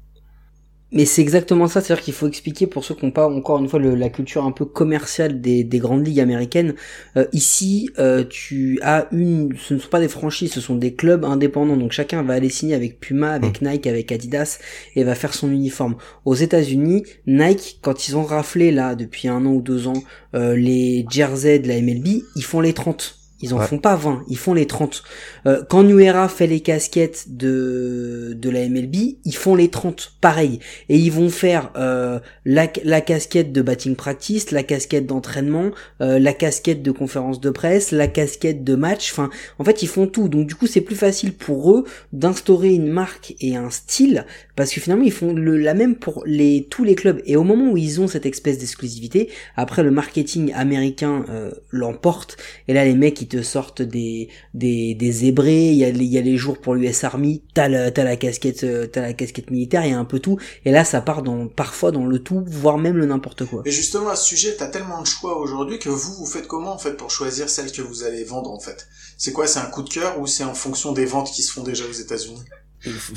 Mais c'est exactement ça, c'est-à-dire qu'il faut expliquer pour ceux qui n'ont pas encore une fois le- la culture un peu commerciale des, des grandes ligues américaines. Euh, ici, euh, tu as une, ce ne sont pas des franchises, ce sont des clubs indépendants. Donc chacun va aller signer avec Puma, avec Nike, avec Adidas et va faire son uniforme. Aux États-Unis, Nike, quand ils ont raflé là depuis un an ou deux ans euh, les jerseys de la MLB, ils font les 30. Ils en Ouais. font pas 20, ils font les 30. Euh, quand New Era fait les casquettes de de la MLB, ils font les 30, pareil. Et ils vont faire euh, la, la casquette de batting practice, la casquette d'entraînement, euh, la casquette de conférence de presse, la casquette de match. Enfin, en fait, ils font tout. Donc du coup, c'est plus facile pour eux d'instaurer une marque et un style parce que finalement, ils font le, la même pour les tous les clubs. Et au moment où ils ont cette espèce d'exclusivité, après le marketing américain euh, l'emporte. Et là, les mecs, ils te sortent des des, des zébrés. Il y a les- il y a les jours pour l'US Army. T'as la t'as la casquette euh, t'as la casquette militaire. Il y a un peu tout. Et là, ça part dans parfois dans le tout, voire même le n'importe quoi. Et justement à ce sujet, t'as tellement de choix aujourd'hui que vous vous faites comment en fait pour choisir celle que vous allez vendre en fait? C'est quoi C'est un coup de cœur ou c'est en fonction des ventes qui se font déjà aux États-Unis?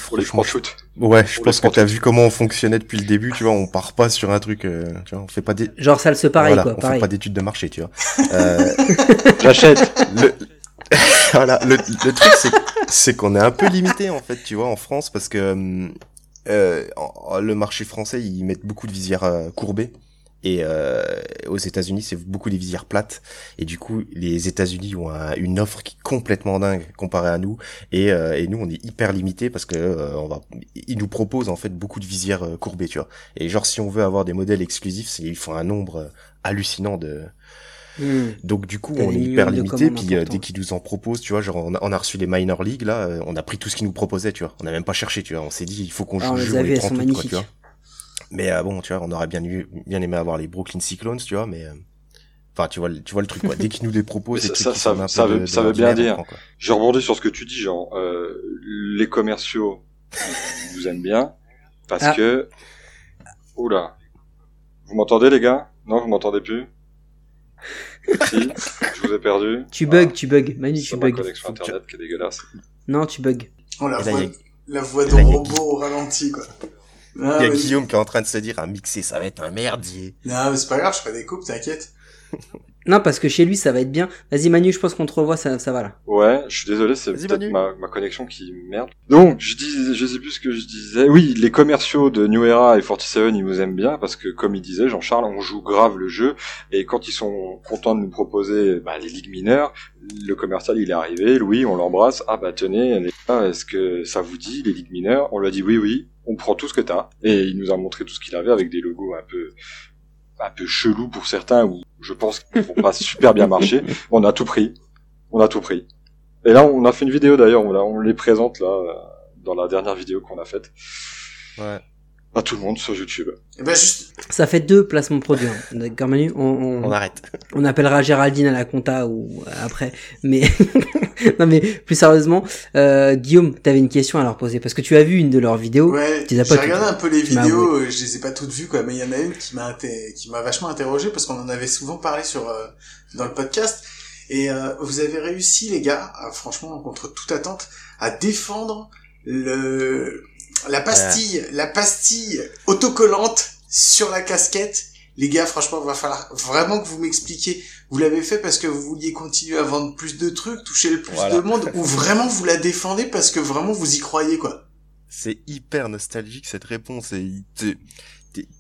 Pour les francs shoot. Ouais, je pense que t'as vu comment on fonctionnait depuis le début, tu vois, on part pas sur un truc, euh, tu vois, on fait pas des, Genre ça se pareil voilà, quoi, on pareil. fait pas d'études de marché, tu vois. Euh, J'achète. le, voilà, le, le truc c'est, c'est qu'on est un peu limité en fait, tu vois, en France parce que euh, le marché français ils mettent beaucoup de visières euh, courbées et euh, aux États-Unis c'est beaucoup des visières plates et du coup les États-Unis ont un- une offre qui est complètement dingue comparée à nous et, euh, et nous on est hyper limité parce que euh, on va, ils nous proposent en fait beaucoup de visières euh, courbées, tu vois. Et genre si on veut avoir des modèles exclusifs, c'est, il faut un nombre euh, hallucinant de Hmm. donc du coup, on est hyper limité. Puis euh, dès qu'ils nous en proposent, tu vois, genre on a, on a reçu les minor league là, euh, on a pris tout ce qu'ils nous proposaient, tu vois. On n'a même pas cherché, tu vois. On s'est dit il faut qu'on Ah, joue les vues, les elles prend sont toutes, quoi, tu vois. Mais euh, bon, tu vois, on aurait bien eu, bien aimé avoir les Brooklyn Cyclones, tu vois. Mais euh, Enfin, tu vois, le- tu vois le truc, quoi. Dès qu'ils nous les proposent, ça- ça- un ça peu veut- de- ça de veut bien dire. Je rebondis sur ce que tu dis, genre, euh, les commerciaux ils vous aiment bien parce Ah. que... Oula. Vous m'entendez, les gars? Non, vous m'entendez plus? Si, je vous ai perdu. Tu Voilà. bugs, tu bugs. Manu, tu ma bugs. connexion internet qui est dégueulasse. Non, tu bugs. Oh, la voix, la voix de robot au ralenti, quoi. Ah, Il y a mais- Guillaume qui est en train de se dire, un mixé, ça va être un merdier. Non, mais c'est pas grave, je ferai des coupes, t'inquiète. Non, parce que chez lui, ça va être bien. Vas-y, Manu, je pense qu'on te revoit, ça, ça va là. Ouais, je suis désolé, c'est peut-être ma, ma connexion qui merde. Donc, je dis, je sais plus ce que je disais. Oui, les commerciaux de New Era et 47, ils nous aiment bien parce que, comme il disait, Jean-Charles, on joue grave le jeu et quand ils sont contents de nous proposer bah, les ligues mineures, le commercial il est arrivé, Louis, on l'embrasse. Ah bah tenez, est-ce que ça vous dit les ligues mineures? On lui a dit oui, oui, on prend tout ce que t'as et il nous a montré tout ce qu'il avait avec des logos un peu un peu chelous pour certains ou je pense qu'ils vont pas super bien marcher. On a tout pris, on a tout pris. Et là, on a fait une vidéo d'ailleurs, on, la- on les présente là euh, dans la dernière vidéo qu'on a faite Ouais. à tout le monde sur YouTube. Et ben, juste, Ça fait deux placements produits. hein. D'accord, Manu on, on, On arrête. on appellera Géraldine à la compta ou après. Mais non, mais plus sérieusement, euh, Guillaume, t'avais une question à leur poser parce que tu as vu une de leurs vidéos. ouais, j'ai regardé un peu les vidéos, euh, je les ai pas toutes vues, quoi, mais il y en a une qui m'a qui m'a vachement interrogé parce qu'on en avait souvent parlé sur, euh, dans le podcast. Et euh, vous avez réussi, les gars, à, franchement, contre toute attente, à défendre le la pastille, la pastille autocollante sur la casquette. Les gars, franchement, va falloir vraiment que vous m'expliquiez. Vous l'avez fait parce que vous vouliez continuer à vendre plus de trucs, toucher le plus Voilà. de monde, ou vraiment vous la défendez parce que vraiment vous y croyez, quoi. C'est hyper nostalgique cette réponse et tu-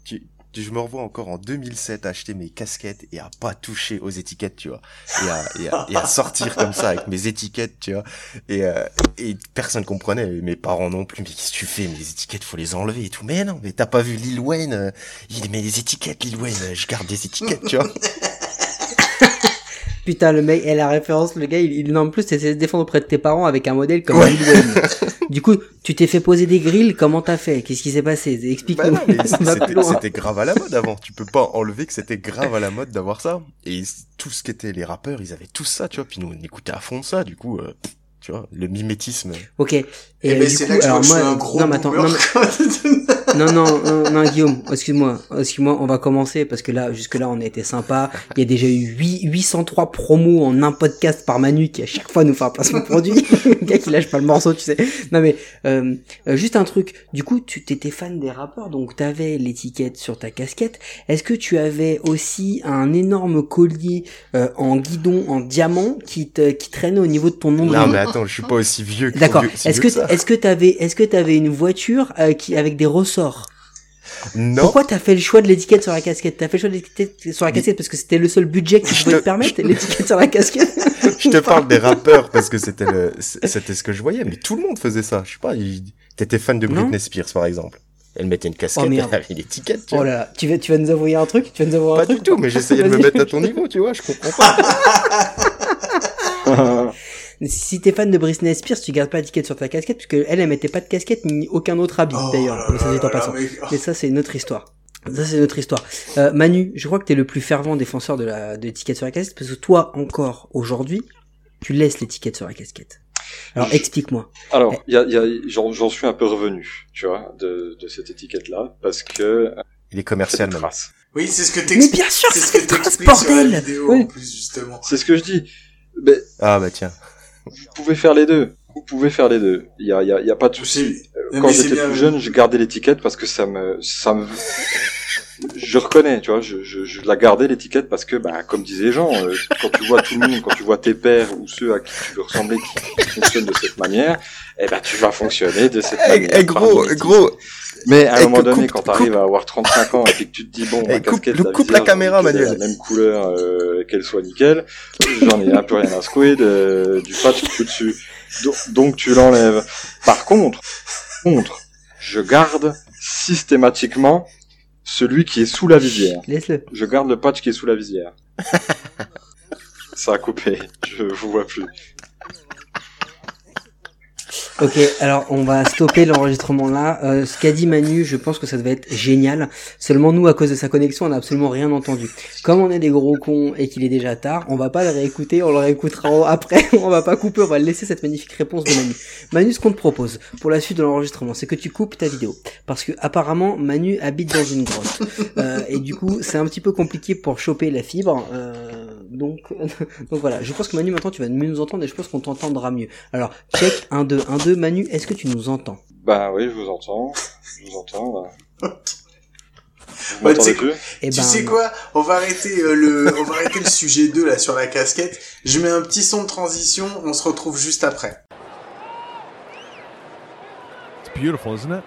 tu- je me revois encore en 2007 à acheter mes casquettes et à pas toucher aux étiquettes, tu vois, et à, et à, et à sortir comme ça avec mes étiquettes, tu vois, et, euh, et personne comprenait, mes parents non plus, mais qu'est-ce que tu fais, mes étiquettes, faut les enlever et tout, mais non, mais t'as pas vu Lil Wayne, euh, il met les étiquettes, Lil Wayne, je garde des étiquettes, tu vois. Putain, le mec, et la référence, le gars, il, il en plus, c'est se défendre auprès de tes parents avec un modèle comme Ouais. Du coup, tu t'es fait poser des grilles, comment t'as fait? Qu'est-ce qui s'est passé? Bah Explique-nous. plus c'était grave à la mode avant. Tu peux pas enlever que c'était grave à la mode d'avoir ça. Et tout ce qui était les rappeurs, ils avaient tous ça, tu vois. Puis nous, on écoutait à fond ça. Du coup, euh, tu vois, le mimétisme. Ok. Et, Et, euh, ben c'est là que je alors que je suis moi, un gros non, mais attends, non, mais- non, non, non, non, Guillaume, excuse-moi, excuse-moi, on va commencer parce que là, jusque là, on a été sympa. Il y a déjà eu 8, 803 promos en un podcast par Manu qui à chaque fois nous fait un placement de produit. le gars qui lâche pas le morceau, tu sais. Non mais, euh, euh, juste un truc. Du coup, tu t'étais fan des rappeurs, donc t'avais l'étiquette sur ta casquette. Est-ce que tu avais aussi un énorme collier euh, en guidon, en diamant qui te, qui traînait au niveau de ton nombril Non, mais attends, je suis pas aussi vieux que D'accord. si Est-ce que ça. est-ce que t'avais est-ce que t'avais une voiture euh, qui avec des ressorts? Non. Pourquoi t'as fait le choix de l'étiquette sur la casquette? T'as fait le choix de l'étiquette sur la casquette parce que c'était le seul budget que tu pouvais te- te permettre l'étiquette sur la casquette? je te parle des rappeurs parce que c'était le, c'était ce que je voyais. Mais tout le monde faisait ça. Je sais pas. il- T'étais fan de Non. Britney Spears, par exemple. Elle mettait une casquette, Oh, elle avait l'étiquette, Oh là là, tu vas tu vas nous envoyer un truc? Tu vas nous envoyer un Pas truc du tout, mais j'essayais de me mettre à ton niveau, tu vois, je comprends pas. Si t'es fan de Britney Spears, tu gardes pas l'étiquette sur ta casquette puisque elle elle mettait pas de casquette ni aucun autre habit Oh d'ailleurs. Mais ça c'est en passant. mais- Mais ça c'est une autre histoire. Ça c'est une autre histoire. Euh, Manu, je crois que t'es le plus fervent défenseur de la de l'étiquette sur la casquette parce que toi encore aujourd'hui, tu laisses l'étiquette sur la casquette. Alors explique-moi. Alors, il y a, y a, j'en, suis un peu revenu, tu vois, de, de cette étiquette-là, parce que Il est commercial, même. Oui, c'est ce que Mais t'expliques. bien sûr, c'est ce que trace t'expliques sur la vidéo, Oui. en plus, justement. C'est ce que je dis. Mais Ah, bah tiens. Vous pouvez faire les deux. Vous pouvez faire les deux. Il y a, il y a, il y a pas de souci. Quand j'étais plus jeune, je gardais l'étiquette parce que ça me, ça me, je reconnais, tu vois, je, je, je la gardais l'étiquette parce que, bah, comme disaient Jean, euh, quand tu vois tout le monde, quand tu vois tes pères ou ceux à qui tu veux ressembler qui fonctionnent de cette manière, eh ben, tu vas fonctionner de cette Eh, manière. eh, par gros, gros, Mais à un Eh, moment donné, coupe, quand tu arrives à avoir 35 ans et puis que tu te dis, bon, ma coupe- casquette, la coupe la visière, caméra, qu'elle ait Manuel. La même couleur, euh, qu'elle soit nickel. J'en ai un peu rien à secouer de, du patch au-dessus. Donc, donc tu l'enlèves. Par contre, contre, je garde systématiquement celui qui est sous la visière. Laisse-le. Je garde le patch qui est sous la visière. Ça a coupé. Je vous vois plus. Ok, alors on va stopper l'enregistrement là. Euh, ce qu'a dit Manu, je pense que ça devait être génial. Seulement nous, à cause de sa connexion, on n'a absolument rien entendu. Comme on est des gros cons et qu'il est déjà tard, on va pas le réécouter, on le réécoutera après. on va pas couper, on va laisser cette magnifique réponse de Manu. Manu, ce qu'on te propose pour la suite de l'enregistrement, c'est que tu coupes ta vidéo, parce que apparemment Manu habite dans une grotte Euh, et du coup c'est un petit peu compliqué pour choper la fibre. Euh, donc donc voilà, je pense que Manu maintenant tu vas mieux nous entendre et je pense qu'on t'entendra mieux. Alors check 1 2 1 2 Manu, est-ce que tu nous entends? Bah oui, je vous entends. Je vous entends. Vous Bah, tu plus Eh tu sais quoi On va arrêter euh, le, on va arrêter le sujet 2 là sur la casquette. Je mets un petit son de transition. On se retrouve juste après. It's beautiful, isn't it?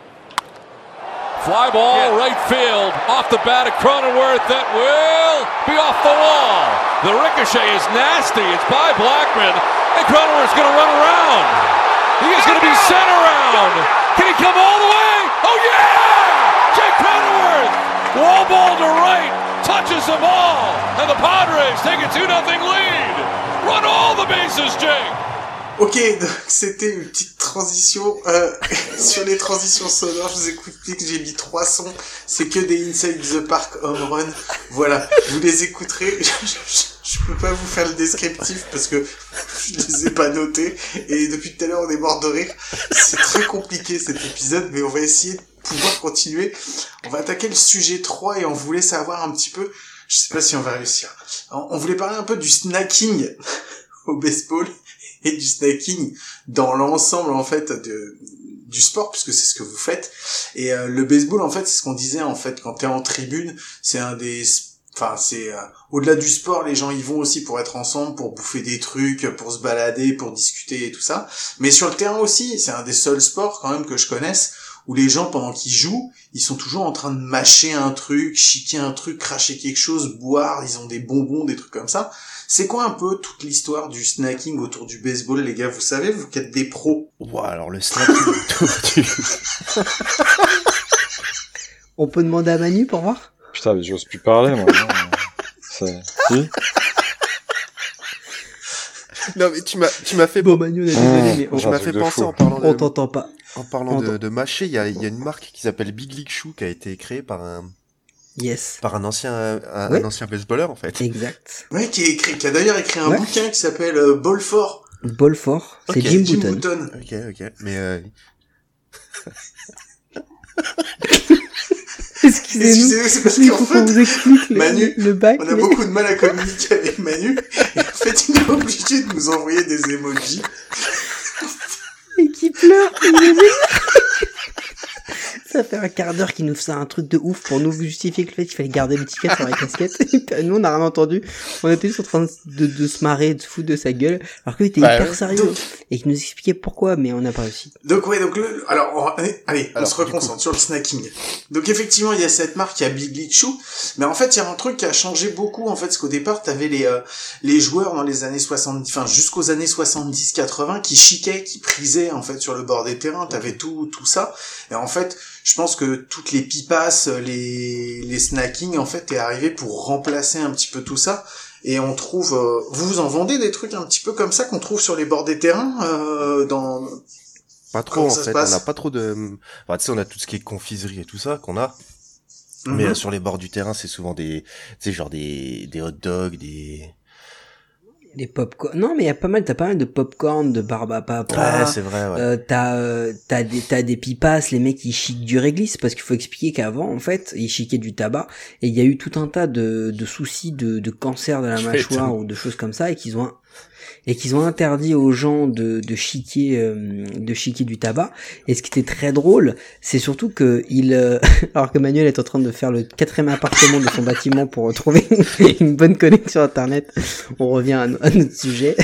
Fly ball, right field, off the bat of Cronenworth. That will be off the wall. The ricochet is nasty. It's by Blackman, and Cronenworth's going to run around. He is going to be sent around. Can he come all the way? Oh yeah! Jake Cronenworth, wall ball to right, touches them all, and the Padres take a two 0 lead. Run all the bases, Jake. Ok, c'était une petite transition. Euh, sur les transitions sonores, je vous ai expliqué que j'ai mis trois sons. C'est que des Inside the Park Home Run. Voilà, vous les écouterez. Je, peux pas vous faire le descriptif parce que je les ai pas notés. Et depuis tout à l'heure, on est mort de rire. C'est très compliqué cet épisode, mais on va essayer de pouvoir continuer. On va attaquer le sujet 3 et on voulait savoir un petit peu... Je sais pas si on va réussir. On voulait parler un peu du snacking au baseball et du snacking dans l'ensemble en fait de du sport puisque c'est ce que vous faites et euh, le baseball en fait c'est ce qu'on disait en fait quand t'es en tribune c'est un des enfin c'est euh, au-delà du sport les gens y vont aussi pour être ensemble pour bouffer des trucs pour se balader pour discuter et tout ça. Mais sur le terrain aussi c'est un des seuls sports quand même que je connaisse où les gens pendant qu'ils jouent ils sont toujours en train de mâcher un truc chiquer un truc cracher quelque chose boire ils ont des bonbons des trucs comme ça. C'est quoi un peu toute l'histoire du snacking autour du baseball, les gars? Vous savez, vous qui êtes des pros? Ouah, alors le snacking autour du... On peut demander à Manu pour voir? Putain, mais j'ose plus parler, moi. non. C'est- Si Non mais tu m'as, tu m'as fait, Bon Manu, on est désolé, mais on, tu m'as fait penser fou. en parlant on de, t'entend pas. en parlant on de, de mâcher, il y a, il y a une marque qui s'appelle Big League Shoe qui a été créée par un, Yes. par un ancien, un, Ouais. un ancien baseballeur en fait. Exact. Ouais, qui a écrit, qui a d'ailleurs écrit un Ouais. bouquin qui s'appelle euh, Ball for. Ball c'est Ok, Jim Jim Button. Button. Ok, ok. Mais euh, Excusez-nous. C'est parce qu'en fait, vous explique le, Manu, le bac. on a mais- beaucoup de mal à communiquer avec Manu. Et en fait, il est obligé de nous envoyer des emojis. et qui pleure. Ça fait un quart d'heure qu'il nous faisait un truc de ouf pour nous justifier que le fait qu'il fallait garder l'étiquette sur la casquette. Et puis, nous, on n'a rien entendu. On était juste en train de, de se marrer, de se foutre de sa gueule, alors qu'il était Bah, hyper sérieux. Donc- Et qu'il nous expliquait pourquoi, mais on n'a pas réussi. Donc ouais, donc le, alors on- allez, allez, on se reconcentre sur le snacking. Donc effectivement, il y a cette marque, il y a Big League Shoe, mais en fait, il y a un truc qui a changé beaucoup en fait, parce qu'au départ, t'avais les euh, les joueurs dans les années 70, enfin jusqu'aux années 70-80 qui chiquaient, qui prisaient en fait sur le bord des terrains, t'avais tout tout ça. Et en fait, je pense que toutes les pipasses, les les snacking en fait est arrivé pour remplacer un petit peu tout ça. Et on trouve, euh, vous vous en vendez des trucs un petit peu comme ça qu'on trouve sur les bords des terrains, euh, dans pas trop Comment en fait. On n'a pas trop de. Enfin, tu sais, on a tout ce qui est confiserie et tout ça qu'on a. Mhm. Mais euh, sur les bords du terrain, c'est souvent des, tu sais, genre des, des hot dogs, des. Les popcorn. Non, mais il y a pas mal, t'as pas mal de popcorn, de barbe à papa. Ouais, c'est vrai. Ouais. Euh, t'as euh, t'as des t'as des pipas les mecs ils chiquent du réglisse parce qu'il faut expliquer qu'avant en fait ils chiquaient du tabac et il y a eu tout un tas de, de soucis de, de cancer de la mâchoire ou de choses comme ça et qu'ils ont et qu'ils ont interdit aux gens de de chiquer euh, de chiquer du tabac et ce qui était très drôle c'est surtout que il euh, alors que Manuel est en train de faire le quatrième appartement de son bâtiment pour retrouver une bonne connexion internet on revient à, no- à notre sujet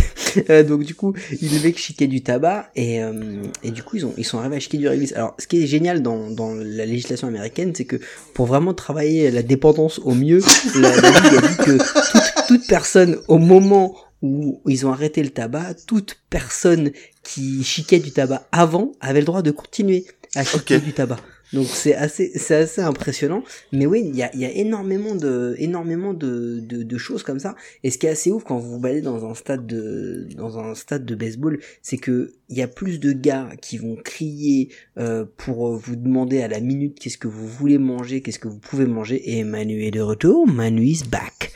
euh, donc du coup, ils devaient chiquer du tabac et, euh, et du coup ils ont ils sont arrivés à chiquer du réglisse. Alors ce qui est génial dans, dans la législation américaine, c'est que pour vraiment travailler la dépendance au mieux, la, la Ligue a dit que toute, toute personne au moment où ils ont arrêté le tabac, toute personne qui chiquait du tabac avant avait le droit de continuer à chiquer du tabac. Donc c'est assez, c'est assez impressionnant. Mais oui, il y a, y a énormément de, énormément de, de, de choses comme ça. Et ce qui est assez ouf quand vous vous baladez dans un stade de, dans un stade de baseball, c'est que il y a plus de gars qui vont crier euh, pour vous demander à la minute qu'est-ce que vous voulez manger, qu'est-ce que vous pouvez manger. Et Manu est de retour. Manu is back.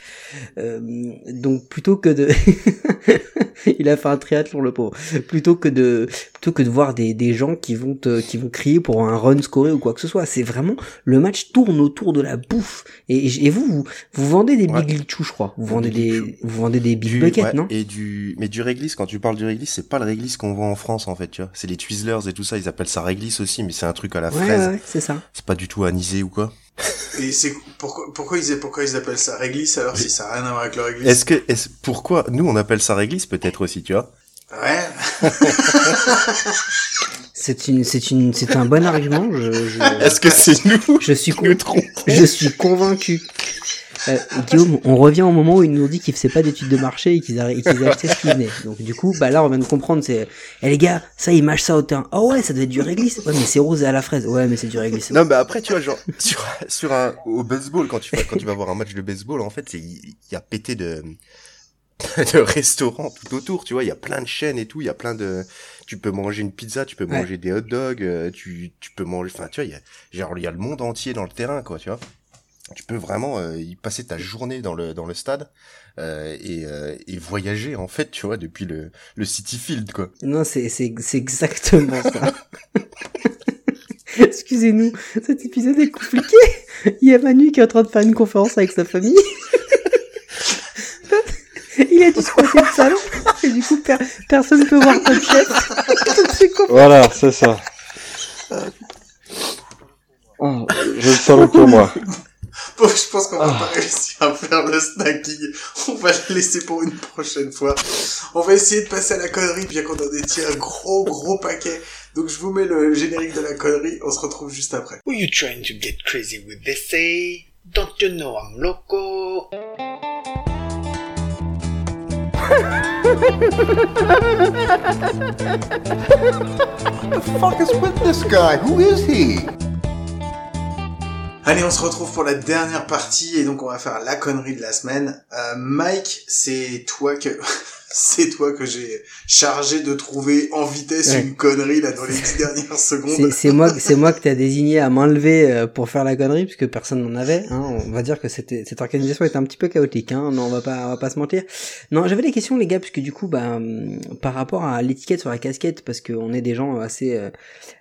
Euh, donc plutôt que de il a fait un triathlon le pauvre plutôt que de plutôt que de voir des, des gens qui vont te, qui vont crier pour un run scoré ou quoi que ce soit. C'est vraiment le match tourne autour de la bouffe. Et, et vous, vous vous vendez des Ouais. big je crois. Vous Des vendez des lichou. vous vendez des big buckets ouais, non? et du mais du réglisse quand tu parles du réglisse c'est pas le réglisse qu'on voit en France en fait tu vois. C'est les Twizzlers et tout ça ils appellent ça réglisse aussi mais c'est un truc à la ouais, fraise. c'est ça. C'est pas du tout anisé ou quoi? Et c'est pourquoi, pourquoi ils pourquoi ils appellent ça réglisse alors si ça a rien à voir avec le réglisse? est-ce que est pourquoi nous on appelle ça réglisse peut-être aussi tu vois? Ouais. c'est une c'est une c'est un bon argument je je, est-ce que c'est nous je suis con- Je suis convaincu. Euh, Guillaume, on revient au moment où ils nous ont dit qu'ils faisaient pas d'études de marché et qu'ils et qu'ils achetaient ce qu'ils venaient. Donc du coup, bah là, on vient de comprendre, c'est, eh les gars, ça, ils mâchent ça au terrain. Oh ouais, ça doit être du réglisse. Ouais, mais c'est rose et à la fraise. Ouais, mais c'est du réglisse. non mais après tu vois genre sur sur un au baseball quand tu vas quand tu vas voir un match de baseball en fait il y a pété de de restaurants tout autour, tu vois, il y a plein de chaînes et tout, il y a plein de tu peux manger une pizza, tu peux Ouais. manger des hot dogs, euh, tu tu peux manger enfin tu vois, il y a genre il y a le monde entier dans le terrain quoi, tu vois. Tu peux vraiment euh, y passer ta journée dans le dans le stade euh, et euh, et voyager en fait, tu vois, depuis le le City Field quoi. Non, c'est, c'est, c'est exactement ça. Excusez-nous, cet épisode est compliqué. Il y a Manu qui est en train de faire une conférence avec sa famille. Il a dû squatter le salon. Et du coup, per- personne ne peut voir c'est compliqué. Voilà, c'est ça. Ah, je le salon pour moi. Bon, je pense qu'on va Ah. pas réussir à faire le snacking. On va le laisser pour une prochaine fois. On va essayer de passer à la connerie, bien qu'on en ait tiré un gros gros paquet. Donc je vous mets le générique de la connerie. On se retrouve juste après. Who you trying to get crazy with? This say? Don't you know I'm loco? Fuck is with this guy? Who is he? Allez, on se retrouve pour la dernière partie et donc on va faire la connerie de la semaine. Euh, Mike, c'est toi que c'est toi que j'ai chargé de trouver en vitesse Ouais. une connerie là dans les dix dernières secondes. C'est, moi, c'est moi que t'as désigné à main levée euh, pour faire la connerie, puisque personne n'en avait. Hein. On va dire que c'était, cette organisation était un petit peu chaotique. Hein. Non, on va pas, on va pas se mentir. Non, j'avais des questions, les gars, puisque du coup, bah, hum, par rapport à l'étiquette sur la casquette, parce qu'on est des gens assez, euh,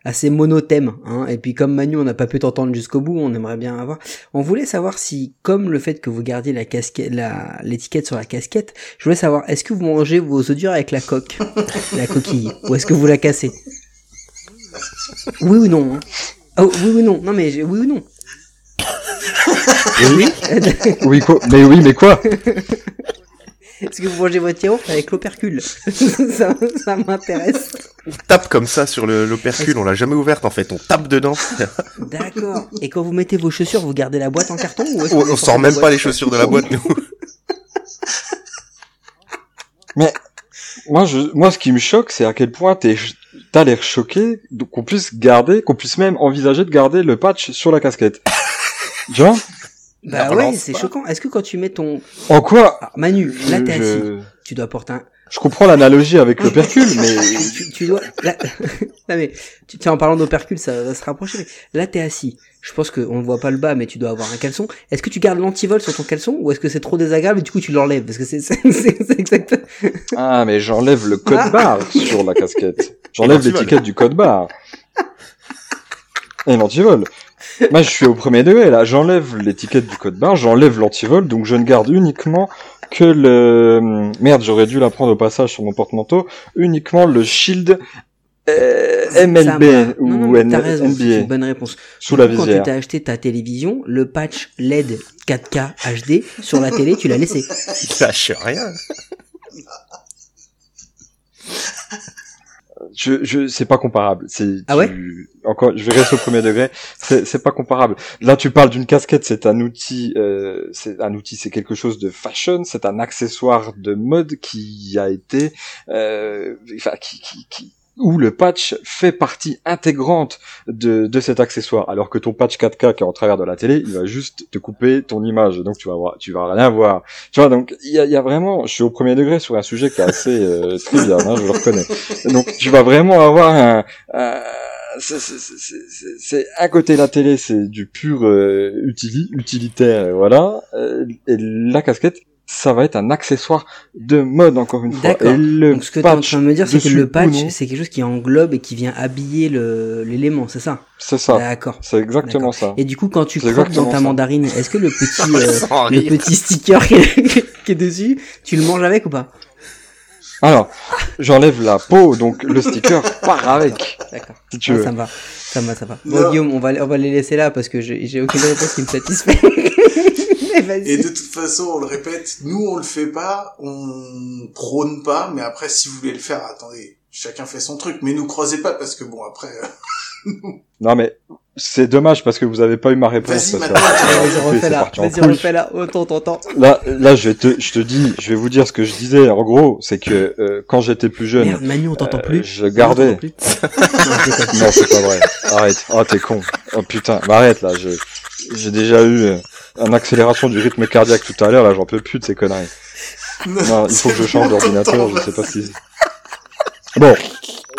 assez monothèmes. Hein. Et puis comme Manu, on n'a pas pu t'entendre jusqu'au bout, on aimerait bien avoir. On voulait savoir si, comme le fait que vous gardiez la casquette, la, l'étiquette sur la casquette, je voulais savoir, est-ce que vous mangez vos œufs durs avec la coque, la coquille, ou est-ce que vous la cassez Oui ou non hein Oh, oui ou non Non mais j'ai- oui ou non Oui, oui, quoi Mais oui, mais quoi Est-ce que vous mangez votre yaourt avec l'opercule Ça, ça m'intéresse. On tape comme ça sur le l'opercule, on l'a jamais ouverte en fait, on tape dedans. D'accord. Et quand vous mettez vos chaussures, vous gardez la boîte en carton ou est-ce que on, vous on sortez sort la même boîte pas les chaussures de la boîte nous. Moi, je, moi, ce qui me choque, c'est à quel point t'es, t'as l'air choqué qu'on puisse garder, qu'on puisse même envisager de garder le patch sur la casquette. tu vois? Bah Non, ouais, c'est choquant. Est-ce que quand tu mets ton... En quoi? Ah, Manu, là je, t'es assis. je, Tu dois porter un... je comprends l'analogie avec l'opercule, mais tu, tu- dois... Là... non mais, tu, tiens, en parlant d'opercule, ça va se rapprocher. mais Là t'es assis. Je pense qu'on ne voit pas le bas, mais tu dois avoir un caleçon. Est-ce que tu gardes l'antivol sur ton caleçon ou est-ce que c'est trop désagréable et du coup tu l'enlèves? Parce que c'est c'est- c'est- c'est exact. ah, mais j'enlève le code Ah. barre sur la casquette. J'enlève l'étiquette du code barre. Et l'antivol. Moi, je suis au premier degré, là. J'enlève l'étiquette du code barre, j'enlève l'antivol, donc je ne garde uniquement que le... Merde, j'aurais dû la prendre au passage sur mon porte-manteau. Uniquement le shield euh, MLB ou non, non, mais N- t'as raison, c'est une NBA bonne réponse. sous la coup, Quand visière. tu t'as acheté ta télévision, le patch LED 4K HD sur la télé, tu l'as laissé. Il lâche rien. Je, je, c'est pas comparable. C'est, Ah ouais encore, je vais rester au premier degré. C'est, c'est pas comparable. Là, tu parles d'une casquette, c'est un outil, euh, c'est un outil, c'est quelque chose de fashion, c'est un accessoire de mode qui a été, euh, enfin, qui, qui, qui, où le patch fait partie intégrante de, de cet accessoire, alors que ton patch 4K qui est en travers de la télé, il va juste te couper ton image, donc tu vas voir, tu vas rien voir. Tu vois, donc il y a, y a vraiment, je suis au premier degré sur un sujet qui est assez euh, trivial, hein, je le reconnais. Donc tu vas vraiment avoir un, un- c'est- à côté la télé, c'est du pur euh, utili, utilitaire, voilà. Euh, et la casquette, ça va être un accessoire de mode encore une fois. D'accord. Et le Donc ce que tu es en train de me dire, c'est que le patch, c'est quelque chose qui englobe et qui vient habiller le l'élément, c'est ça? C'est ça. D'accord. C'est exactement ça. Et du coup, quand tu croques dans ta ça. mandarine, est-ce que le petit, euh, le petit sticker qui est, qui est dessus, tu le manges avec ou pas? Alors, j'enlève la peau, donc le sticker part avec, D'accord. si tu Ah, veux. ça me va, ça me va, ça me va. Bon, Guillaume, on va, on va les laisser là parce que j'ai aucune réponse qui me satisfait. Et de toute façon, on le répète, nous on le fait pas, on prône pas, mais après si vous voulez le faire, attendez, chacun fait son truc, mais nous croisez pas parce que bon après, euh, Non mais c'est dommage parce que vous avez pas eu ma réponse. Vas-y, maintenant, Vas-y, refais là, vas-y, refais là, autant t'entends. Là, là, je vais te, je te dis, je vais vous dire ce que je disais. En gros, c'est que euh, quand j'étais plus jeune, Merde, Manu, on t'entend euh, je gardais. Plus. Non, c'est pas vrai. Arrête. Oh, t'es con. Oh putain, bah, arrête là. Je, j'ai déjà eu une accélération du rythme cardiaque tout à l'heure. Là, j'en peux plus de ces conneries. Non, il faut que je change d'ordinateur. Je sais pas ce qu'ils. Bon,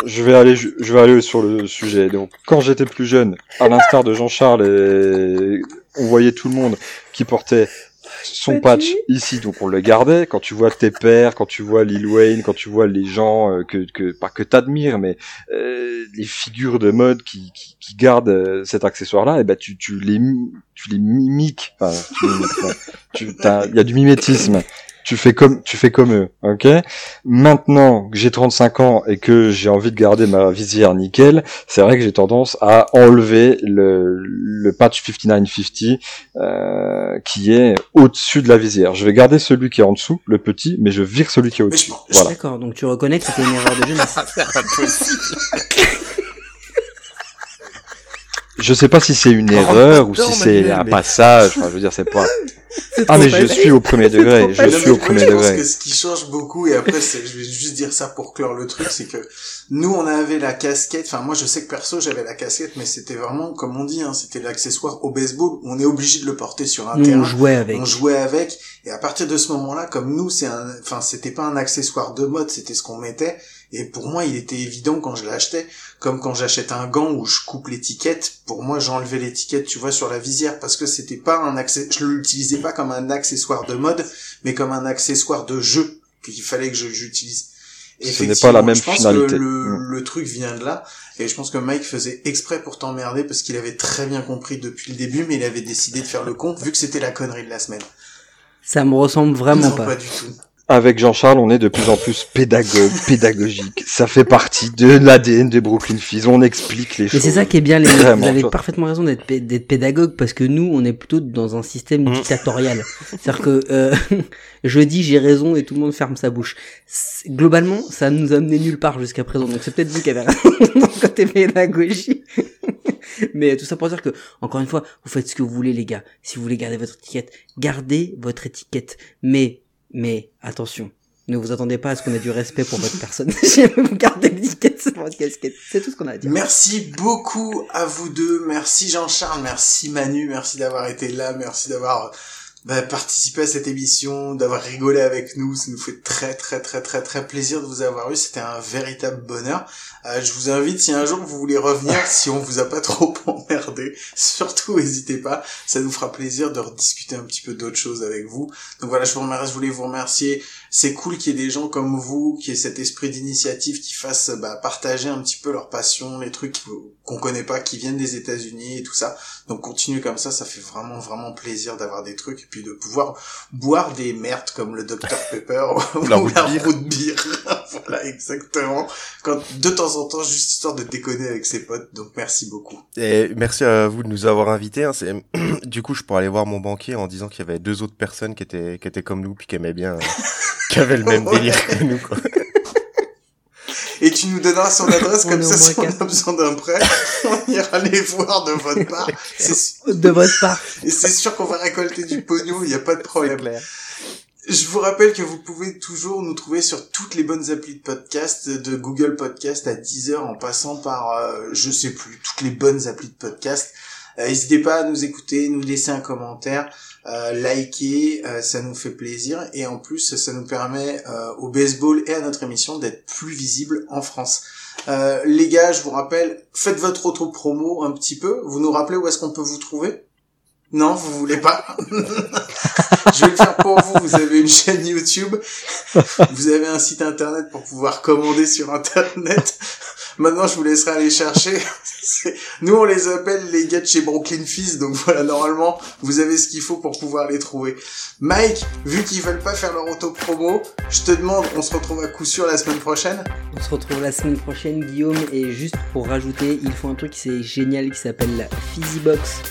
je vais aller, je vais aller sur le sujet. Donc, quand j'étais plus jeune, à l'instar de Jean-Charles, et on voyait tout le monde qui portait son patch ici, donc on le gardait. Quand tu vois tes pères, quand tu vois Lil Wayne, quand tu vois les gens euh, que, que pas que t'admires, mais euh, les figures de mode qui, qui, qui gardent euh, cet accessoire-là, et ben tu, tu les tu les mimiques. Enfin, tu il y a du mimétisme. Tu fais comme tu fais comme eux, ok? Maintenant que j'ai 35 ans et que j'ai envie de garder ma visière nickel, c'est vrai que j'ai tendance à enlever le, le patch 5950 euh, qui est au-dessus de la visière. Je vais garder celui qui est en dessous, le petit, mais je vire celui qui est au-dessus. Voilà. D'accord, donc tu reconnais que c'était une erreur de jeunesse. Je sais pas si c'est une erreur ou si c'est un mais- passage. Enfin, je veux dire, c'est pas. Ah mais je suis au premier degré. Je suis au premier je pense degré. que ce qui change beaucoup, et après, je vais juste dire ça pour clore le truc, c'est que nous, on avait la casquette, enfin, moi, je sais que perso, j'avais la casquette, mais c'était vraiment, comme on dit, hein, c'était l'accessoire au baseball, on est obligé de le porter sur un Nous, terrain. on jouait avec. On jouait avec, et à partir de ce moment-là, comme nous, c'est un, enfin, c'était pas un accessoire de mode, c'était ce qu'on mettait. Et pour moi, il était évident quand je l'achetais, comme quand j'achète un gant où je coupe l'étiquette. Pour moi, j'enlevais l'étiquette, tu vois, sur la visière, parce que c'était pas un accès, je l'utilisais pas comme un accessoire de mode, mais comme un accessoire de jeu qu'il fallait que j'utilise. Ce n'est pas la même je pense finalité. Que le, Mm. le truc vient de là, et je pense que Mike faisait exprès pour t'emmerder parce qu'il avait très bien compris depuis le début, mais il avait décidé de faire le con vu que c'était la connerie de la semaine. Ça me ressemble vraiment non, pas. pas du tout. Avec Jean-Charles, on est de plus en plus pédagogue, pédagogique. Ça fait partie de l'ADN de Brooklyn Fizz. On explique les Mais choses. c'est ça qui est bien, les Vraiment, vous avez parfaitement raison d'être pé- d'être pédagogue parce que nous, on est plutôt dans un système Mm. dictatorial. C'est-à-dire que euh, je dis j'ai raison et tout le monde ferme sa bouche. Globalement, ça nous a amené nulle part jusqu'à présent. Donc c'est peut-être vous qui avez raison dans le côté pédagogie. Mais tout ça pour dire que, encore une fois, vous faites ce que vous voulez, les gars. Si vous voulez garder votre étiquette, gardez votre étiquette. Mais, mais, attention. Ne vous attendez pas à ce qu'on ait du respect pour votre personne. Si vous casquette. C'est tout ce qu'on a à dire. Merci beaucoup à vous deux. Merci Jean-Charles, merci Manu, merci d'avoir été là, merci d'avoir bah, participé à cette émission, d'avoir rigolé avec nous. Ça nous fait très très très très très plaisir de vous avoir eu. C'était un véritable bonheur. Euh, je vous invite, si un jour vous voulez revenir, si on vous a pas trop emmerdé, surtout n'hésitez pas. Ça nous fera plaisir de rediscuter un petit peu d'autres choses avec vous. Donc voilà, je vous remercie, je voulais vous remercier. C'est cool qu'il y ait des gens comme vous, qui aient cet esprit d'initiative, qui fassent bah, partager un petit peu leur passion, les trucs qu'on connaît pas, qui viennent des États-Unis et tout ça. Donc continuez comme ça, ça fait vraiment vraiment plaisir d'avoir des trucs et puis de pouvoir boire des merdes comme le Dr Pepper ou La root beer. voilà, exactement. Quand de temps en temps, juste histoire de déconner avec ses potes. Donc merci beaucoup. Et merci à vous de nous avoir invités. hein. C'est du coup, je pourrais aller voir mon banquier en disant qu'il y avait deux autres personnes qui étaient qui étaient comme nous puis qui aimaient bien, euh, qui avaient le même délire que nous. Quoi. Et tu nous donneras son adresse comme ça, si on quatre. a besoin d'un prêt, on ira les voir de votre part. C'est sûr- De votre part. Et c'est sûr qu'on va récolter du pognon, il n'y a pas de problème. Je vous rappelle que vous pouvez toujours nous trouver sur toutes les bonnes applis de podcast, de Google Podcast à 10h en passant par, euh, je sais plus, toutes les bonnes applis de podcast. Euh, N'hésitez pas à nous écouter, nous laisser un commentaire, euh, liker, euh, ça nous fait plaisir et en plus ça nous permet au baseball et à notre émission d'être plus visible en France. Euh, les gars, je vous rappelle, faites votre auto-promo un petit peu. Vous nous rappelez où est-ce qu'on peut vous trouver? Non, vous voulez pas? Je vais le faire pour vous. Vous avez une chaîne YouTube, vous avez un site internet pour pouvoir commander sur internet. Maintenant, je vous laisserai aller chercher. Nous, on les appelle les gars de chez Brooklyn Fizz, donc voilà, normalement, vous avez ce qu'il faut pour pouvoir les trouver. Mike, vu qu'ils veulent pas faire leur auto-promo, je te demande, on se retrouve à coup sûr la semaine prochaine On se retrouve la semaine prochaine, Guillaume. Et juste pour rajouter, ils font un truc qui c'est génial qui s'appelle la Fizzy Box.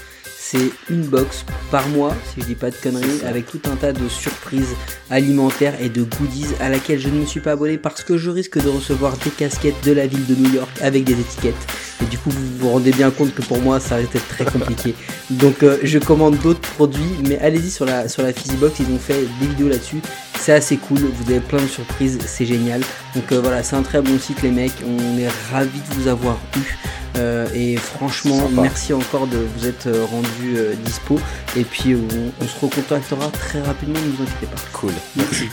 C'est une box par mois, si je dis pas de conneries, avec tout un tas de surprises alimentaires et de goodies à laquelle je ne me suis pas abonné parce que je risque de recevoir des casquettes de la ville de New York avec des étiquettes. Et du coup, vous vous rendez bien compte que pour moi, ça risque d'être très compliqué. Donc, euh, je commande d'autres produits, mais allez-y sur la, sur la Fizzy Box, ils ont fait des vidéos là-dessus. C'est assez cool, vous avez plein de surprises, c'est génial. Donc euh, voilà, c'est un très bon site les mecs, on est ravis de vous avoir eu. Euh, et franchement, merci encore de vous être euh, rendu euh, dispo. Et puis on, on se recontactera très rapidement, ne vous inquiétez pas. Cool. Merci.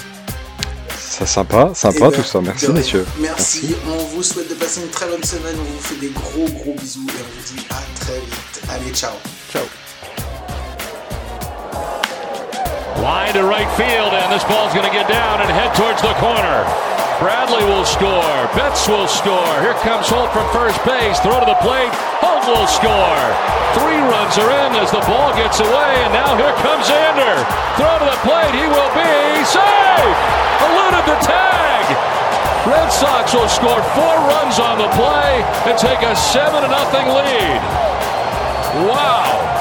C'est sympa, Eh sympa ben, tout ça. Merci messieurs. Merci. On vous souhaite de passer une très bonne semaine. On vous fait des gros gros bisous et on vous dit à très vite. Allez, ciao. Ciao. Line to right field, and this ball's going to get down and head towards the corner. Bradley will score. Betts will score. Here comes Holt from first base. Throw to the plate. Holt will score. Three runs are in as the ball gets away, and now here comes Zander. Throw to the plate. He will be safe. Eluded the tag. Red Sox will score four runs on the play and take a 7 0 lead. Wow.